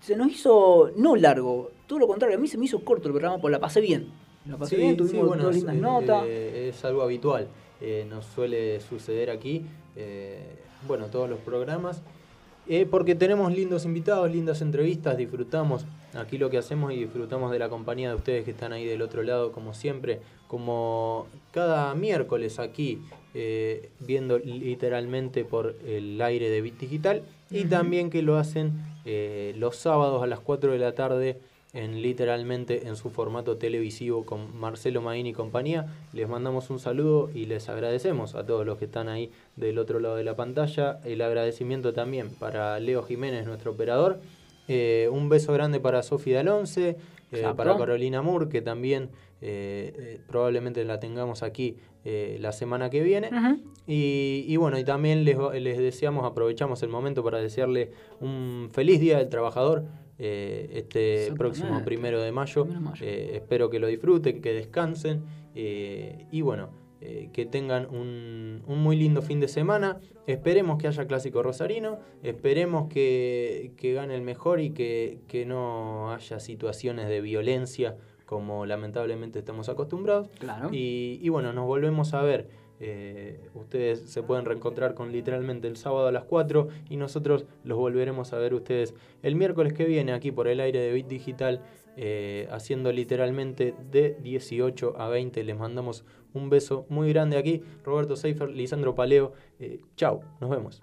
se nos hizo no largo? Todo lo contrario, a mí se me hizo corto el programa, porque la pasé bien. La pasé bien, tuvimos dos es, lindas eh, notas. es algo habitual, eh, nos suele suceder aquí, eh, bueno, todos los programas, eh, porque tenemos lindos invitados, lindas entrevistas, disfrutamos aquí lo que hacemos y disfrutamos de la compañía de ustedes que están ahí del otro lado, como siempre, como cada miércoles aquí, eh, viendo literalmente por el aire de Bit Digital, y también que lo hacen eh, los sábados a las 4 de la tarde en literalmente en su formato televisivo con Marcelo Maín y compañía. Les mandamos un saludo y les agradecemos a todos los que están ahí del otro lado de la pantalla. El agradecimiento también para Leo Jiménez, nuestro operador. Eh, un beso grande para Sofi Dalonce, eh, para Carolina Moore, que también eh, eh, probablemente la tengamos aquí la semana que viene. Y, y bueno, y también les, les deseamos, aprovechamos el momento para desearle un feliz Día del Trabajador eh, este próximo primero de mayo. Eh, espero que lo disfruten, que descansen eh, y bueno, que tengan un, un muy lindo fin de semana. Esperemos que haya clásico rosarino, esperemos que, que gane el mejor y que, que no haya situaciones de violencia como lamentablemente estamos acostumbrados. Claro. Y, y bueno, nos volvemos a ver. Eh, ustedes se pueden reencontrar con literalmente el sábado a las 4 y nosotros los volveremos a ver ustedes el miércoles que viene aquí por el aire de Bit Digital eh, haciendo literalmente de 18 a 20. Les mandamos un beso muy grande aquí. Roberto Seifer, Lisandro Paleo. Eh, chau, nos vemos.